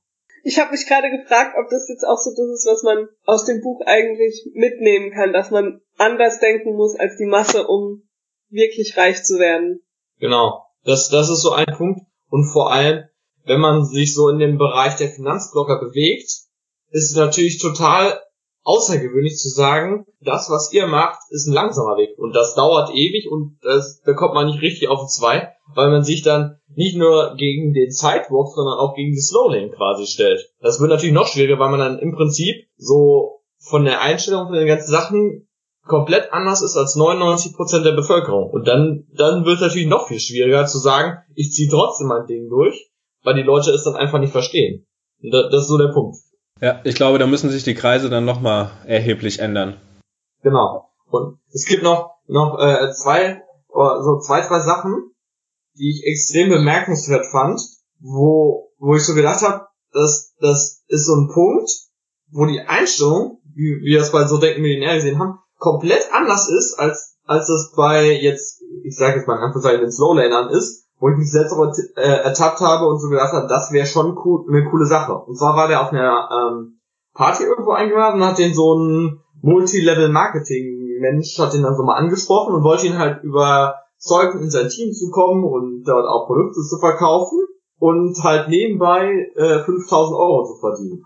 Ich habe mich gerade gefragt, ob das jetzt auch so das ist, was man aus dem Buch eigentlich mitnehmen kann, dass man anders denken muss als die Masse, um wirklich reich zu werden. Genau. Das, das ist so ein Punkt. Und vor allem, wenn man sich so in dem Bereich der Finanzblocker bewegt, ist es natürlich total außergewöhnlich zu sagen, das, was ihr macht, ist ein langsamer Weg. Und das dauert ewig und das, da kommt man nicht richtig auf zwei, weil man sich dann nicht nur gegen den Sidewalk, sondern auch gegen die Slowlane quasi stellt. Das wird natürlich noch schwieriger, weil man dann im Prinzip so von der Einstellung von den ganzen Sachen komplett anders ist als 99% der Bevölkerung. Und dann, dann wird es natürlich noch viel schwieriger zu sagen, ich ziehe trotzdem mein Ding durch, weil die Leute es dann einfach nicht verstehen. Und das, das ist so der Punkt. Ja, ich glaube, da müssen sich die Kreise dann nochmal erheblich ändern. Genau. Und es gibt noch, noch äh, zwei, so zwei, drei Sachen, die ich extrem bemerkenswert fand, wo, wo ich so gedacht habe, dass das ist so ein Punkt, wo die Einstellung, wie wir das bei so denken Millionär gesehen haben, komplett anders ist, als, als es bei jetzt, ich sage jetzt mal in Anführungszeichen, den Slowlanern ist, wo ich mich selbst auch äh, ertappt habe und so gedacht habe, das wäre schon cool, eine coole Sache. Und zwar war der auf einer ähm, Party irgendwo eingeladen und hat den so ein Multilevel-Marketing-Mensch, hat den dann so mal angesprochen und wollte ihn halt überzeugen, in sein Team zu kommen und dort auch Produkte zu verkaufen und halt nebenbei äh, 5000 Euro zu verdienen.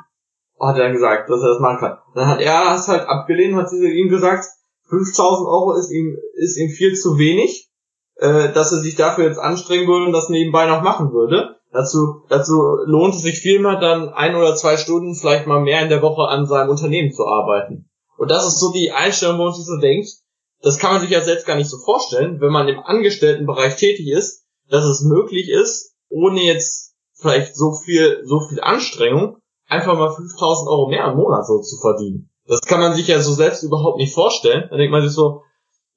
Hat er dann gesagt, dass er das machen kann. Dann hat er es halt abgelehnt, hat ihm gesagt, 5000 Euro ist ihm, ist ihm viel zu wenig äh, dass er sich dafür jetzt anstrengen würde und das nebenbei noch machen würde. Dazu, dazu lohnt es sich vielmehr dann ein oder zwei Stunden vielleicht mal mehr in der Woche an seinem Unternehmen zu arbeiten. Und das ist so die Einstellung, wo man sich so denkt, das kann man sich ja selbst gar nicht so vorstellen, wenn man im Angestelltenbereich tätig ist, dass es möglich ist, ohne jetzt vielleicht so viel, so viel Anstrengung, einfach mal 5000 Euro mehr im Monat so zu verdienen. Das kann man sich ja so selbst überhaupt nicht vorstellen. Da denkt man sich so,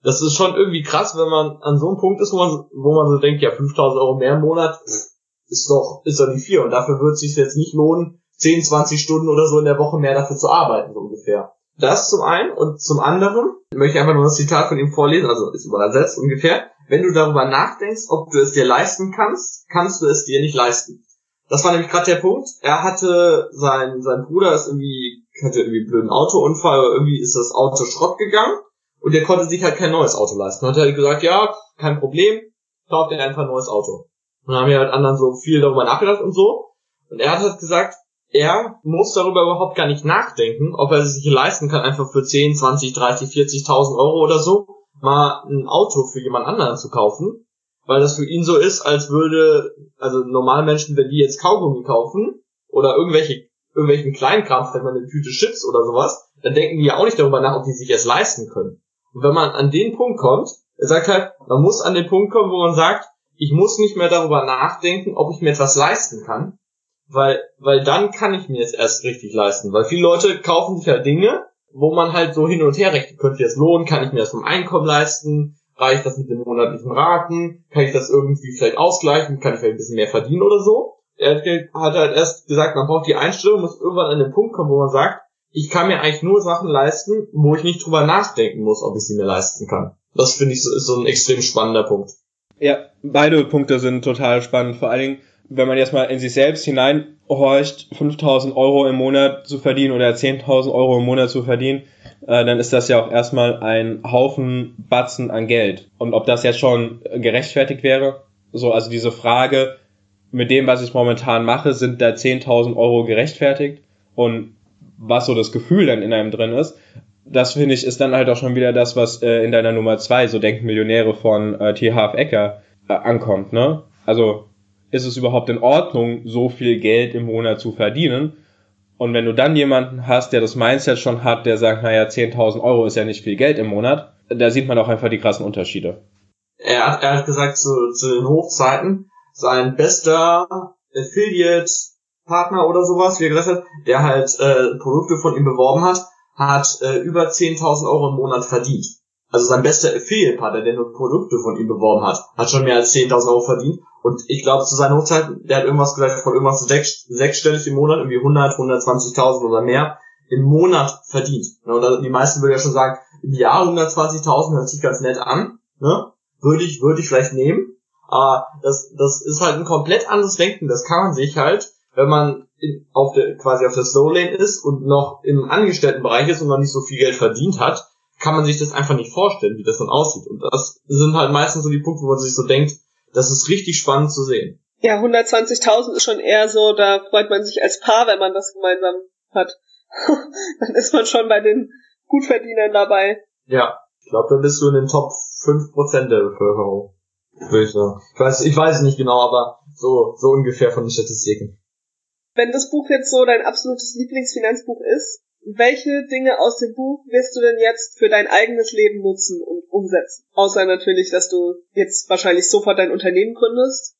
das ist schon irgendwie krass, wenn man an so einem Punkt ist, wo man, wo man so denkt, ja, 5000 Euro mehr im Monat ist doch, ist doch nicht viel. Und dafür wird es sich jetzt nicht lohnen, 10, 20 Stunden oder so in der Woche mehr dafür zu arbeiten, so ungefähr. Das zum einen und zum anderen möchte ich einfach nur das Zitat von ihm vorlesen, also ist übersetzt ungefähr. Wenn du darüber nachdenkst, ob du es dir leisten kannst, kannst du es dir nicht leisten. Das war nämlich gerade der Punkt. Er hatte sein sein Bruder ist irgendwie hatte irgendwie einen blöden Autounfall, oder irgendwie ist das Auto Schrott gegangen und der konnte sich halt kein neues Auto leisten. Und hat halt gesagt, ja, kein Problem, kauft dir einfach ein neues Auto. Und dann haben ja halt anderen so viel darüber nachgedacht und so. Und er hat halt gesagt, er muss darüber überhaupt gar nicht nachdenken, ob er sich leisten kann, einfach für 10, 20, 30, 40.000 Euro oder so mal ein Auto für jemand anderen zu kaufen, weil das für ihn so ist, als würde, also normale Menschen, wenn die jetzt Kaugummi kaufen oder irgendwelche, irgendwelchen Kleinkram, vielleicht mal eine Tüte Chips oder sowas, dann denken die ja auch nicht darüber nach, ob die sich es leisten können. Und wenn man an den Punkt kommt, er sagt halt, man muss an den Punkt kommen, wo man sagt, ich muss nicht mehr darüber nachdenken, ob ich mir etwas leisten kann, weil, weil dann kann ich mir es erst richtig leisten. Weil viele Leute kaufen sich ja Dinge, wo man halt so hin und her rechnet, könnte ich das lohnen, kann ich mir das vom Einkommen leisten, reicht das mit den monatlichen Raten, kann ich das irgendwie vielleicht ausgleichen, kann ich vielleicht ein bisschen mehr verdienen oder so. Er hat halt erst gesagt, man braucht die Einstellung, muss irgendwann an den Punkt kommen, wo man sagt, ich kann mir eigentlich nur Sachen leisten, wo ich nicht drüber nachdenken muss, ob ich sie mir leisten kann. Das finde ich so, ist so ein extrem spannender Punkt. Ja, beide Punkte sind total spannend. Vor allen Dingen, wenn man jetzt mal in sich selbst hineinhorcht, 5000 Euro im Monat zu verdienen oder 10.000 Euro im Monat zu verdienen, äh, dann ist das ja auch erstmal ein Haufen Batzen an Geld. Und ob das jetzt schon gerechtfertigt wäre, so, also diese Frage, mit dem, was ich momentan mache, sind da 10.000 Euro gerechtfertigt? Und was so das Gefühl dann in einem drin ist, das finde ich ist dann halt auch schon wieder das, was äh, in deiner Nummer zwei, so denken Millionäre von äh, T. Half Ecker, äh, ankommt, ne? Also, ist es überhaupt in Ordnung, so viel Geld im Monat zu verdienen? Und wenn du dann jemanden hast, der das Mindset schon hat, der sagt, naja, 10.000 Euro ist ja nicht viel Geld im Monat, da sieht man auch einfach die krassen Unterschiede. Er hat, er hat gesagt, zu, zu den Hochzeiten, sein bester Affiliate Partner oder sowas, wie er gesagt hat, der halt äh, Produkte von ihm beworben hat, hat äh, über 10.000 Euro im Monat verdient. Also sein bester Affiliate-Partner, der nur Produkte von ihm beworben hat, hat schon mehr als 10.000 Euro verdient. Und ich glaube, zu seiner Hochzeit, der hat irgendwas gesagt von irgendwas sechs, sechsstellig im Monat, irgendwie 100, 120.000 oder mehr im Monat verdient. Und die meisten würden ja schon sagen, im Jahr 120.000 hört sich ganz nett an. Ne? Würde ich, würde ich vielleicht nehmen. Aber das, das ist halt ein komplett anderes Denken. Das kann man sich halt wenn man in, auf der, quasi auf der Slow Lane ist und noch im Angestelltenbereich ist und noch nicht so viel Geld verdient hat, kann man sich das einfach nicht vorstellen, wie das dann aussieht. Und das sind halt meistens so die Punkte, wo man sich so denkt, das ist richtig spannend zu sehen. Ja, 120.000 ist schon eher so, da freut man sich als Paar, wenn man das gemeinsam hat. <laughs> dann ist man schon bei den Gutverdienern dabei. Ja, ich glaube, da bist du in den Top 5% der Bevölkerung. Würde ich sagen. Ich weiß, ich weiß nicht genau, aber so, so ungefähr von den Statistiken. Wenn das Buch jetzt so dein absolutes Lieblingsfinanzbuch ist, welche Dinge aus dem Buch wirst du denn jetzt für dein eigenes Leben nutzen und umsetzen? Außer natürlich, dass du jetzt wahrscheinlich sofort dein Unternehmen gründest.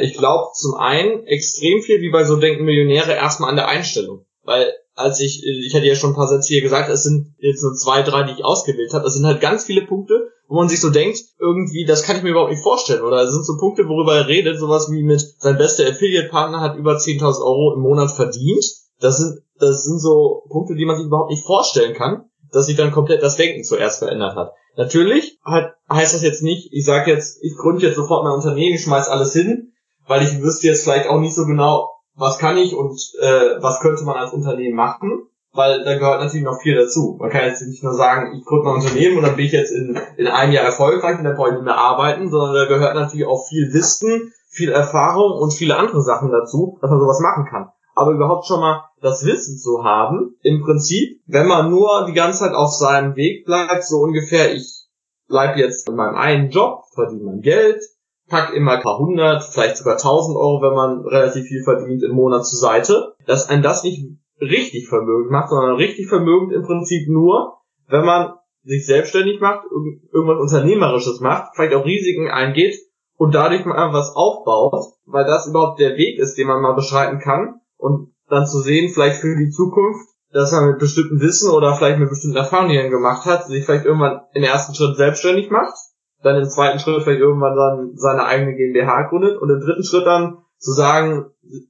Ich glaube zum einen extrem viel wie bei so Denken Millionäre erstmal an der Einstellung. Weil als ich, ich hatte ja schon ein paar Sätze hier gesagt, es sind jetzt nur zwei, drei, die ich ausgewählt habe. Es sind halt ganz viele Punkte, wo man sich so denkt, irgendwie, das kann ich mir überhaupt nicht vorstellen. Oder es sind so Punkte, worüber er redet, sowas wie mit, sein bester Affiliate-Partner hat über 10.000 Euro im Monat verdient. Das sind, das sind so Punkte, die man sich überhaupt nicht vorstellen kann, dass sich dann komplett das Denken zuerst verändert hat. Natürlich hat, heißt das jetzt nicht, ich sage jetzt, ich gründe jetzt sofort mein Unternehmen, ich schmeiß alles hin, weil ich wüsste jetzt vielleicht auch nicht so genau, was kann ich und äh, was könnte man als Unternehmen machen, weil da gehört natürlich noch viel dazu. Man kann jetzt nicht nur sagen, ich gründe ein Unternehmen und dann bin ich jetzt in, in einem Jahr erfolgreich und dann brauche ich nicht mehr arbeiten, sondern da gehört natürlich auch viel Wissen, viel Erfahrung und viele andere Sachen dazu, dass man sowas machen kann. Aber überhaupt schon mal das Wissen zu haben, im Prinzip, wenn man nur die ganze Zeit auf seinem Weg bleibt, so ungefähr, ich bleib jetzt in meinem einen Job, verdiene mein Geld, pack immer ein paar hundert, vielleicht sogar tausend Euro, wenn man relativ viel verdient im Monat zur Seite, dass ein das nicht richtig vermögend macht, sondern richtig vermögend im Prinzip nur, wenn man sich selbstständig macht, irgendwas Unternehmerisches macht, vielleicht auch Risiken eingeht und dadurch mal was aufbaut, weil das überhaupt der Weg ist, den man mal beschreiten kann und dann zu sehen, vielleicht für die Zukunft, dass man mit bestimmten Wissen oder vielleicht mit bestimmten Erfahrungen, er gemacht hat, sich vielleicht irgendwann im ersten Schritt selbstständig macht dann im zweiten Schritt vielleicht irgendwann dann seine eigene GmbH gründet und im dritten Schritt dann zu sagen,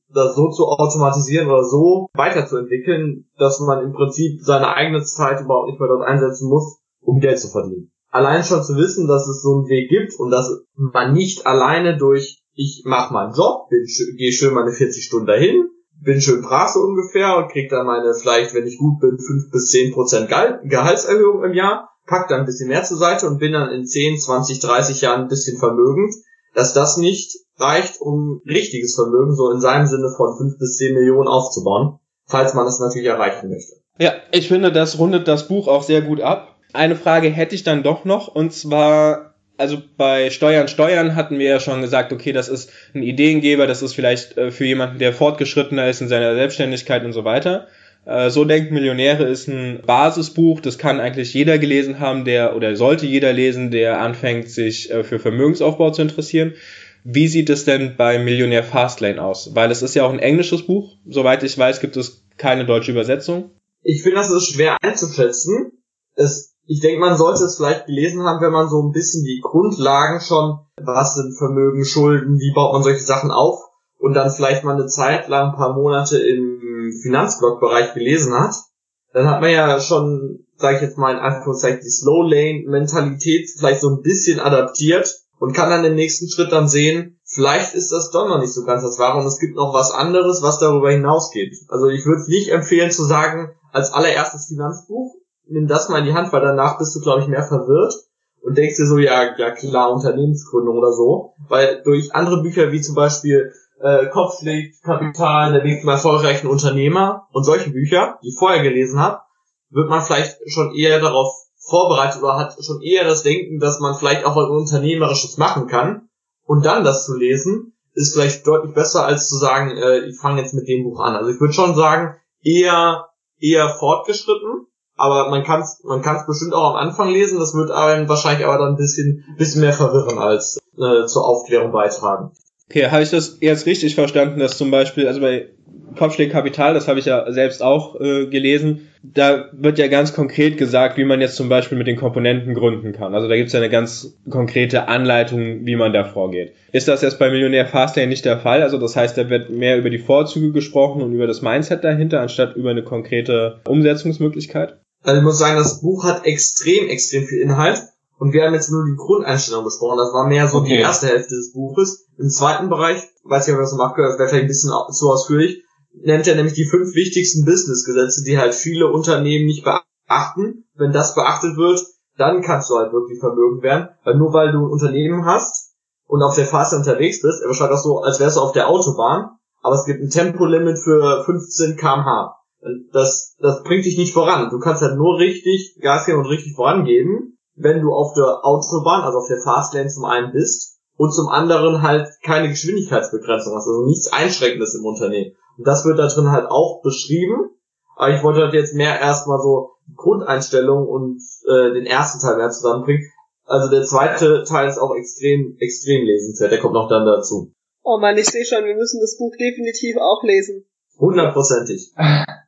das so zu automatisieren oder so weiterzuentwickeln, dass man im Prinzip seine eigene Zeit überhaupt nicht mehr dort einsetzen muss, um Geld zu verdienen. Allein schon zu wissen, dass es so einen Weg gibt und dass man nicht alleine durch ich mach meinen Job, bin, gehe schön meine 40 Stunden dahin, bin schön brav so ungefähr und krieg dann meine vielleicht, wenn ich gut bin, 5 bis 10 Prozent Gehaltserhöhung im Jahr pack dann ein bisschen mehr zur Seite und bin dann in 10, 20, 30 Jahren ein bisschen vermögend, dass das nicht reicht, um richtiges Vermögen so in seinem Sinne von 5 bis 10 Millionen aufzubauen, falls man es natürlich erreichen möchte. Ja, ich finde, das rundet das Buch auch sehr gut ab. Eine Frage hätte ich dann doch noch, und zwar, also bei Steuern, Steuern hatten wir ja schon gesagt, okay, das ist ein Ideengeber, das ist vielleicht äh, für jemanden, der fortgeschrittener ist in seiner Selbstständigkeit und so weiter. Äh, so denken Millionäre ist ein Basisbuch, das kann eigentlich jeder gelesen haben, der oder sollte jeder lesen, der anfängt, sich äh, für Vermögensaufbau zu interessieren. Wie sieht es denn bei Millionär Fastlane aus? Weil es ist ja auch ein englisches Buch. Soweit ich weiß, gibt es keine deutsche Übersetzung. Ich finde, das ist schwer einzuschätzen. Es, ich denke, man sollte es vielleicht gelesen haben, wenn man so ein bisschen die Grundlagen schon, was sind Vermögen, Schulden, wie baut man solche Sachen auf, und dann vielleicht mal eine Zeit lang, ein paar Monate im Finanzblock-Bereich gelesen hat, dann hat man ja schon, sage ich jetzt mal in Anführungszeichen, die Slow Lane Mentalität vielleicht so ein bisschen adaptiert und kann dann im nächsten Schritt dann sehen, vielleicht ist das doch noch nicht so ganz das Wahre und es gibt noch was anderes, was darüber hinausgeht. Also ich würde nicht empfehlen zu sagen, als allererstes Finanzbuch, nimm das mal in die Hand, weil danach bist du, glaube ich, mehr verwirrt und denkst dir so, ja, ja klar, Unternehmensgründung oder so. Weil durch andere Bücher wie zum Beispiel äh, Kopfschlägt, Kapital, der Weg zum erfolgreichen Unternehmer und solche Bücher, die ich vorher gelesen habe, wird man vielleicht schon eher darauf vorbereitet oder hat schon eher das Denken, dass man vielleicht auch was Unternehmerisches machen kann. Und dann das zu lesen, ist vielleicht deutlich besser, als zu sagen, äh, ich fange jetzt mit dem Buch an. Also ich würde schon sagen, eher, eher fortgeschritten, aber man kann es man kann's bestimmt auch am Anfang lesen, das wird einem wahrscheinlich aber dann ein bisschen, bisschen mehr verwirren als äh, zur Aufklärung beitragen. Okay, habe ich das jetzt richtig verstanden, dass zum Beispiel, also bei Kopfschläg Kapital, das habe ich ja selbst auch äh, gelesen, da wird ja ganz konkret gesagt, wie man jetzt zum Beispiel mit den Komponenten gründen kann. Also da gibt es ja eine ganz konkrete Anleitung, wie man da vorgeht. Ist das jetzt bei Millionär Fastlane nicht der Fall? Also das heißt, da wird mehr über die Vorzüge gesprochen und über das Mindset dahinter, anstatt über eine konkrete Umsetzungsmöglichkeit? Also ich muss sagen, das Buch hat extrem, extrem viel Inhalt. Und wir haben jetzt nur die Grundeinstellung besprochen. Das war mehr so okay. die erste Hälfte des Buches. Im zweiten Bereich, weiß ich, ob das noch abgehört, das wäre vielleicht ein bisschen zu ausführlich, nennt er nämlich die fünf wichtigsten Businessgesetze, die halt viele Unternehmen nicht beachten. Wenn das beachtet wird, dann kannst du halt wirklich vermögend werden. Weil nur weil du ein Unternehmen hast und auf der Straße unterwegs bist, er beschreibt das so, als wärst du auf der Autobahn, aber es gibt ein Tempolimit für 15 kmh. Das, das bringt dich nicht voran. Du kannst halt nur richtig Gas geben und richtig vorangeben, wenn du auf der Autobahn, also auf der Fastlane zum einen bist und zum anderen halt keine Geschwindigkeitsbegrenzung hast, also nichts Einschränkendes im Unternehmen. Und das wird da drin halt auch beschrieben. Aber ich wollte halt jetzt mehr erstmal so Grundeinstellung und äh, den ersten Teil mehr zusammenbringen. Also der zweite Teil ist auch extrem, extrem lesenswert. Der kommt noch dann dazu. Oh man, ich sehe schon, wir müssen das Buch definitiv auch lesen. Hundertprozentig. <laughs>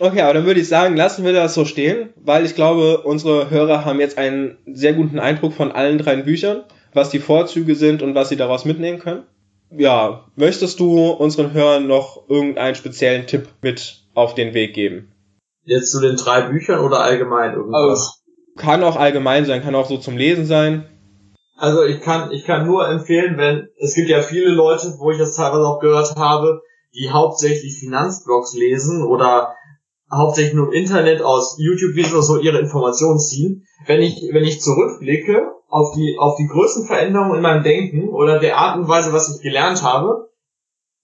Okay, aber dann würde ich sagen, lassen wir das so stehen, weil ich glaube, unsere Hörer haben jetzt einen sehr guten Eindruck von allen drei Büchern, was die Vorzüge sind und was sie daraus mitnehmen können. Ja, möchtest du unseren Hörern noch irgendeinen speziellen Tipp mit auf den Weg geben? Jetzt zu den drei Büchern oder allgemein irgendwas? Also, kann auch allgemein sein, kann auch so zum Lesen sein. Also ich kann, ich kann nur empfehlen, wenn, es gibt ja viele Leute, wo ich das teilweise auch gehört habe, die hauptsächlich Finanzblogs lesen oder hauptsächlich nur im Internet aus YouTube-Videos so ihre Informationen ziehen. Wenn ich, wenn ich zurückblicke auf die, auf die größten Veränderungen in meinem Denken oder der Art und Weise, was ich gelernt habe,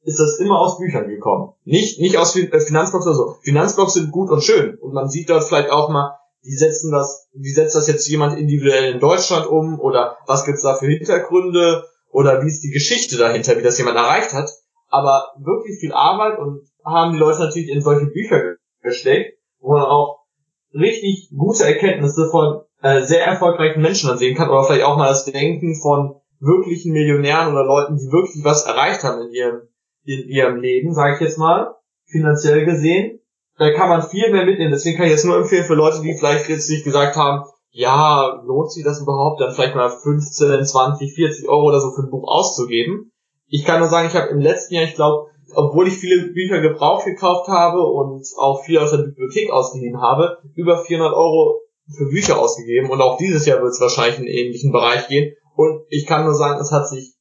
ist das immer aus Büchern gekommen. Nicht, nicht aus äh, Finanzblogs oder so. Finanzblogs sind gut und schön. Und man sieht dort vielleicht auch mal, wie setzen das, wie setzt das jetzt jemand individuell in Deutschland um oder was gibt's da für Hintergründe oder wie ist die Geschichte dahinter, wie das jemand erreicht hat. Aber wirklich viel Arbeit und haben die Leute natürlich in solche Bücher gesteckt, wo man auch richtig gute Erkenntnisse von äh, sehr erfolgreichen Menschen dann sehen kann oder vielleicht auch mal das Denken von wirklichen Millionären oder Leuten, die wirklich was erreicht haben in ihrem, in ihrem Leben, sage ich jetzt mal, finanziell gesehen. Da kann man viel mehr mitnehmen. Deswegen kann ich jetzt nur empfehlen für Leute, die vielleicht jetzt nicht gesagt haben, ja, lohnt sich das überhaupt, dann vielleicht mal 15, 20, 40 Euro oder so für ein Buch auszugeben. Ich kann nur sagen, ich habe im letzten Jahr, ich glaube, obwohl ich viele Bücher gebraucht gekauft habe und auch viel aus der Bibliothek ausgeliehen habe, über 400 Euro für Bücher ausgegeben. Und auch dieses Jahr wird es wahrscheinlich in einen ähnlichen Bereich gehen. Und ich kann nur sagen, es hat sich,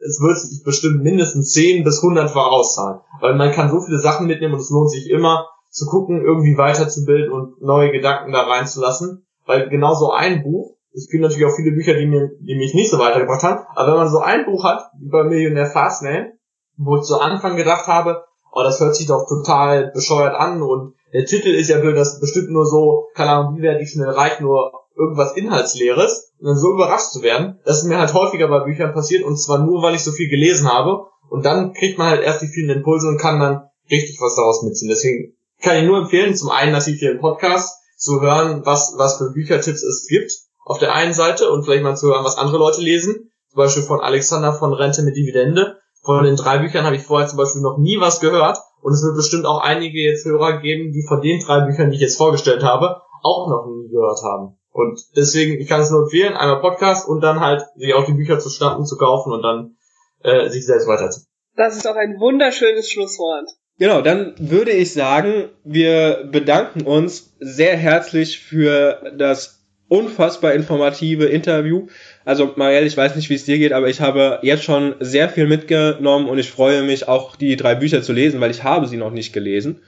es wird sich bestimmt mindestens 10 bis 100 vorauszahlen, weil man kann so viele Sachen mitnehmen und es lohnt sich immer zu gucken, irgendwie weiterzubilden und neue Gedanken da reinzulassen, weil genau so ein Buch, es gibt natürlich auch viele Bücher, die, mir, die mich nicht so weitergebracht haben, aber wenn man so ein Buch hat, wie bei Millionär Fastname, wo ich zu Anfang gedacht habe, oh, das hört sich doch total bescheuert an und der Titel ist ja das bestimmt nur so, keine Ahnung, wie werde ich schnell reich, nur irgendwas Inhaltsleeres und dann so überrascht zu werden, das ist mir halt häufiger bei Büchern passiert und zwar nur, weil ich so viel gelesen habe und dann kriegt man halt erst die vielen Impulse und kann dann richtig was daraus mitziehen. Deswegen kann ich nur empfehlen, zum einen natürlich hier im Podcast zu hören, was, was für Büchertipps es gibt auf der einen Seite und vielleicht mal zu hören, was andere Leute lesen. Zum Beispiel von Alexander von Rente mit Dividende von den drei Büchern habe ich vorher zum Beispiel noch nie was gehört. Und es wird bestimmt auch einige jetzt Hörer geben, die von den drei Büchern, die ich jetzt vorgestellt habe, auch noch nie gehört haben. Und deswegen, ich kann es nur empfehlen, einmal Podcast und dann halt sich auch die Bücher zu starten, zu kaufen und dann äh, sich selbst weiterzubilden. Das ist auch ein wunderschönes Schlusswort. Genau, dann würde ich sagen, wir bedanken uns sehr herzlich für das unfassbar informative Interview. Also Marielle, ich weiß nicht, wie es dir geht, aber ich habe jetzt schon sehr viel mitgenommen und ich freue mich auch die drei Bücher zu lesen, weil ich habe sie noch nicht gelesen.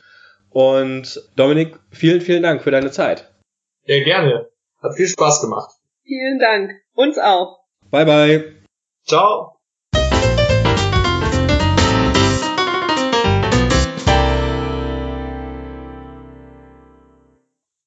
Und Dominik, vielen, vielen Dank für deine Zeit. Ja, gerne. Hat viel Spaß gemacht. Vielen Dank. Uns auch. Bye, bye. Ciao.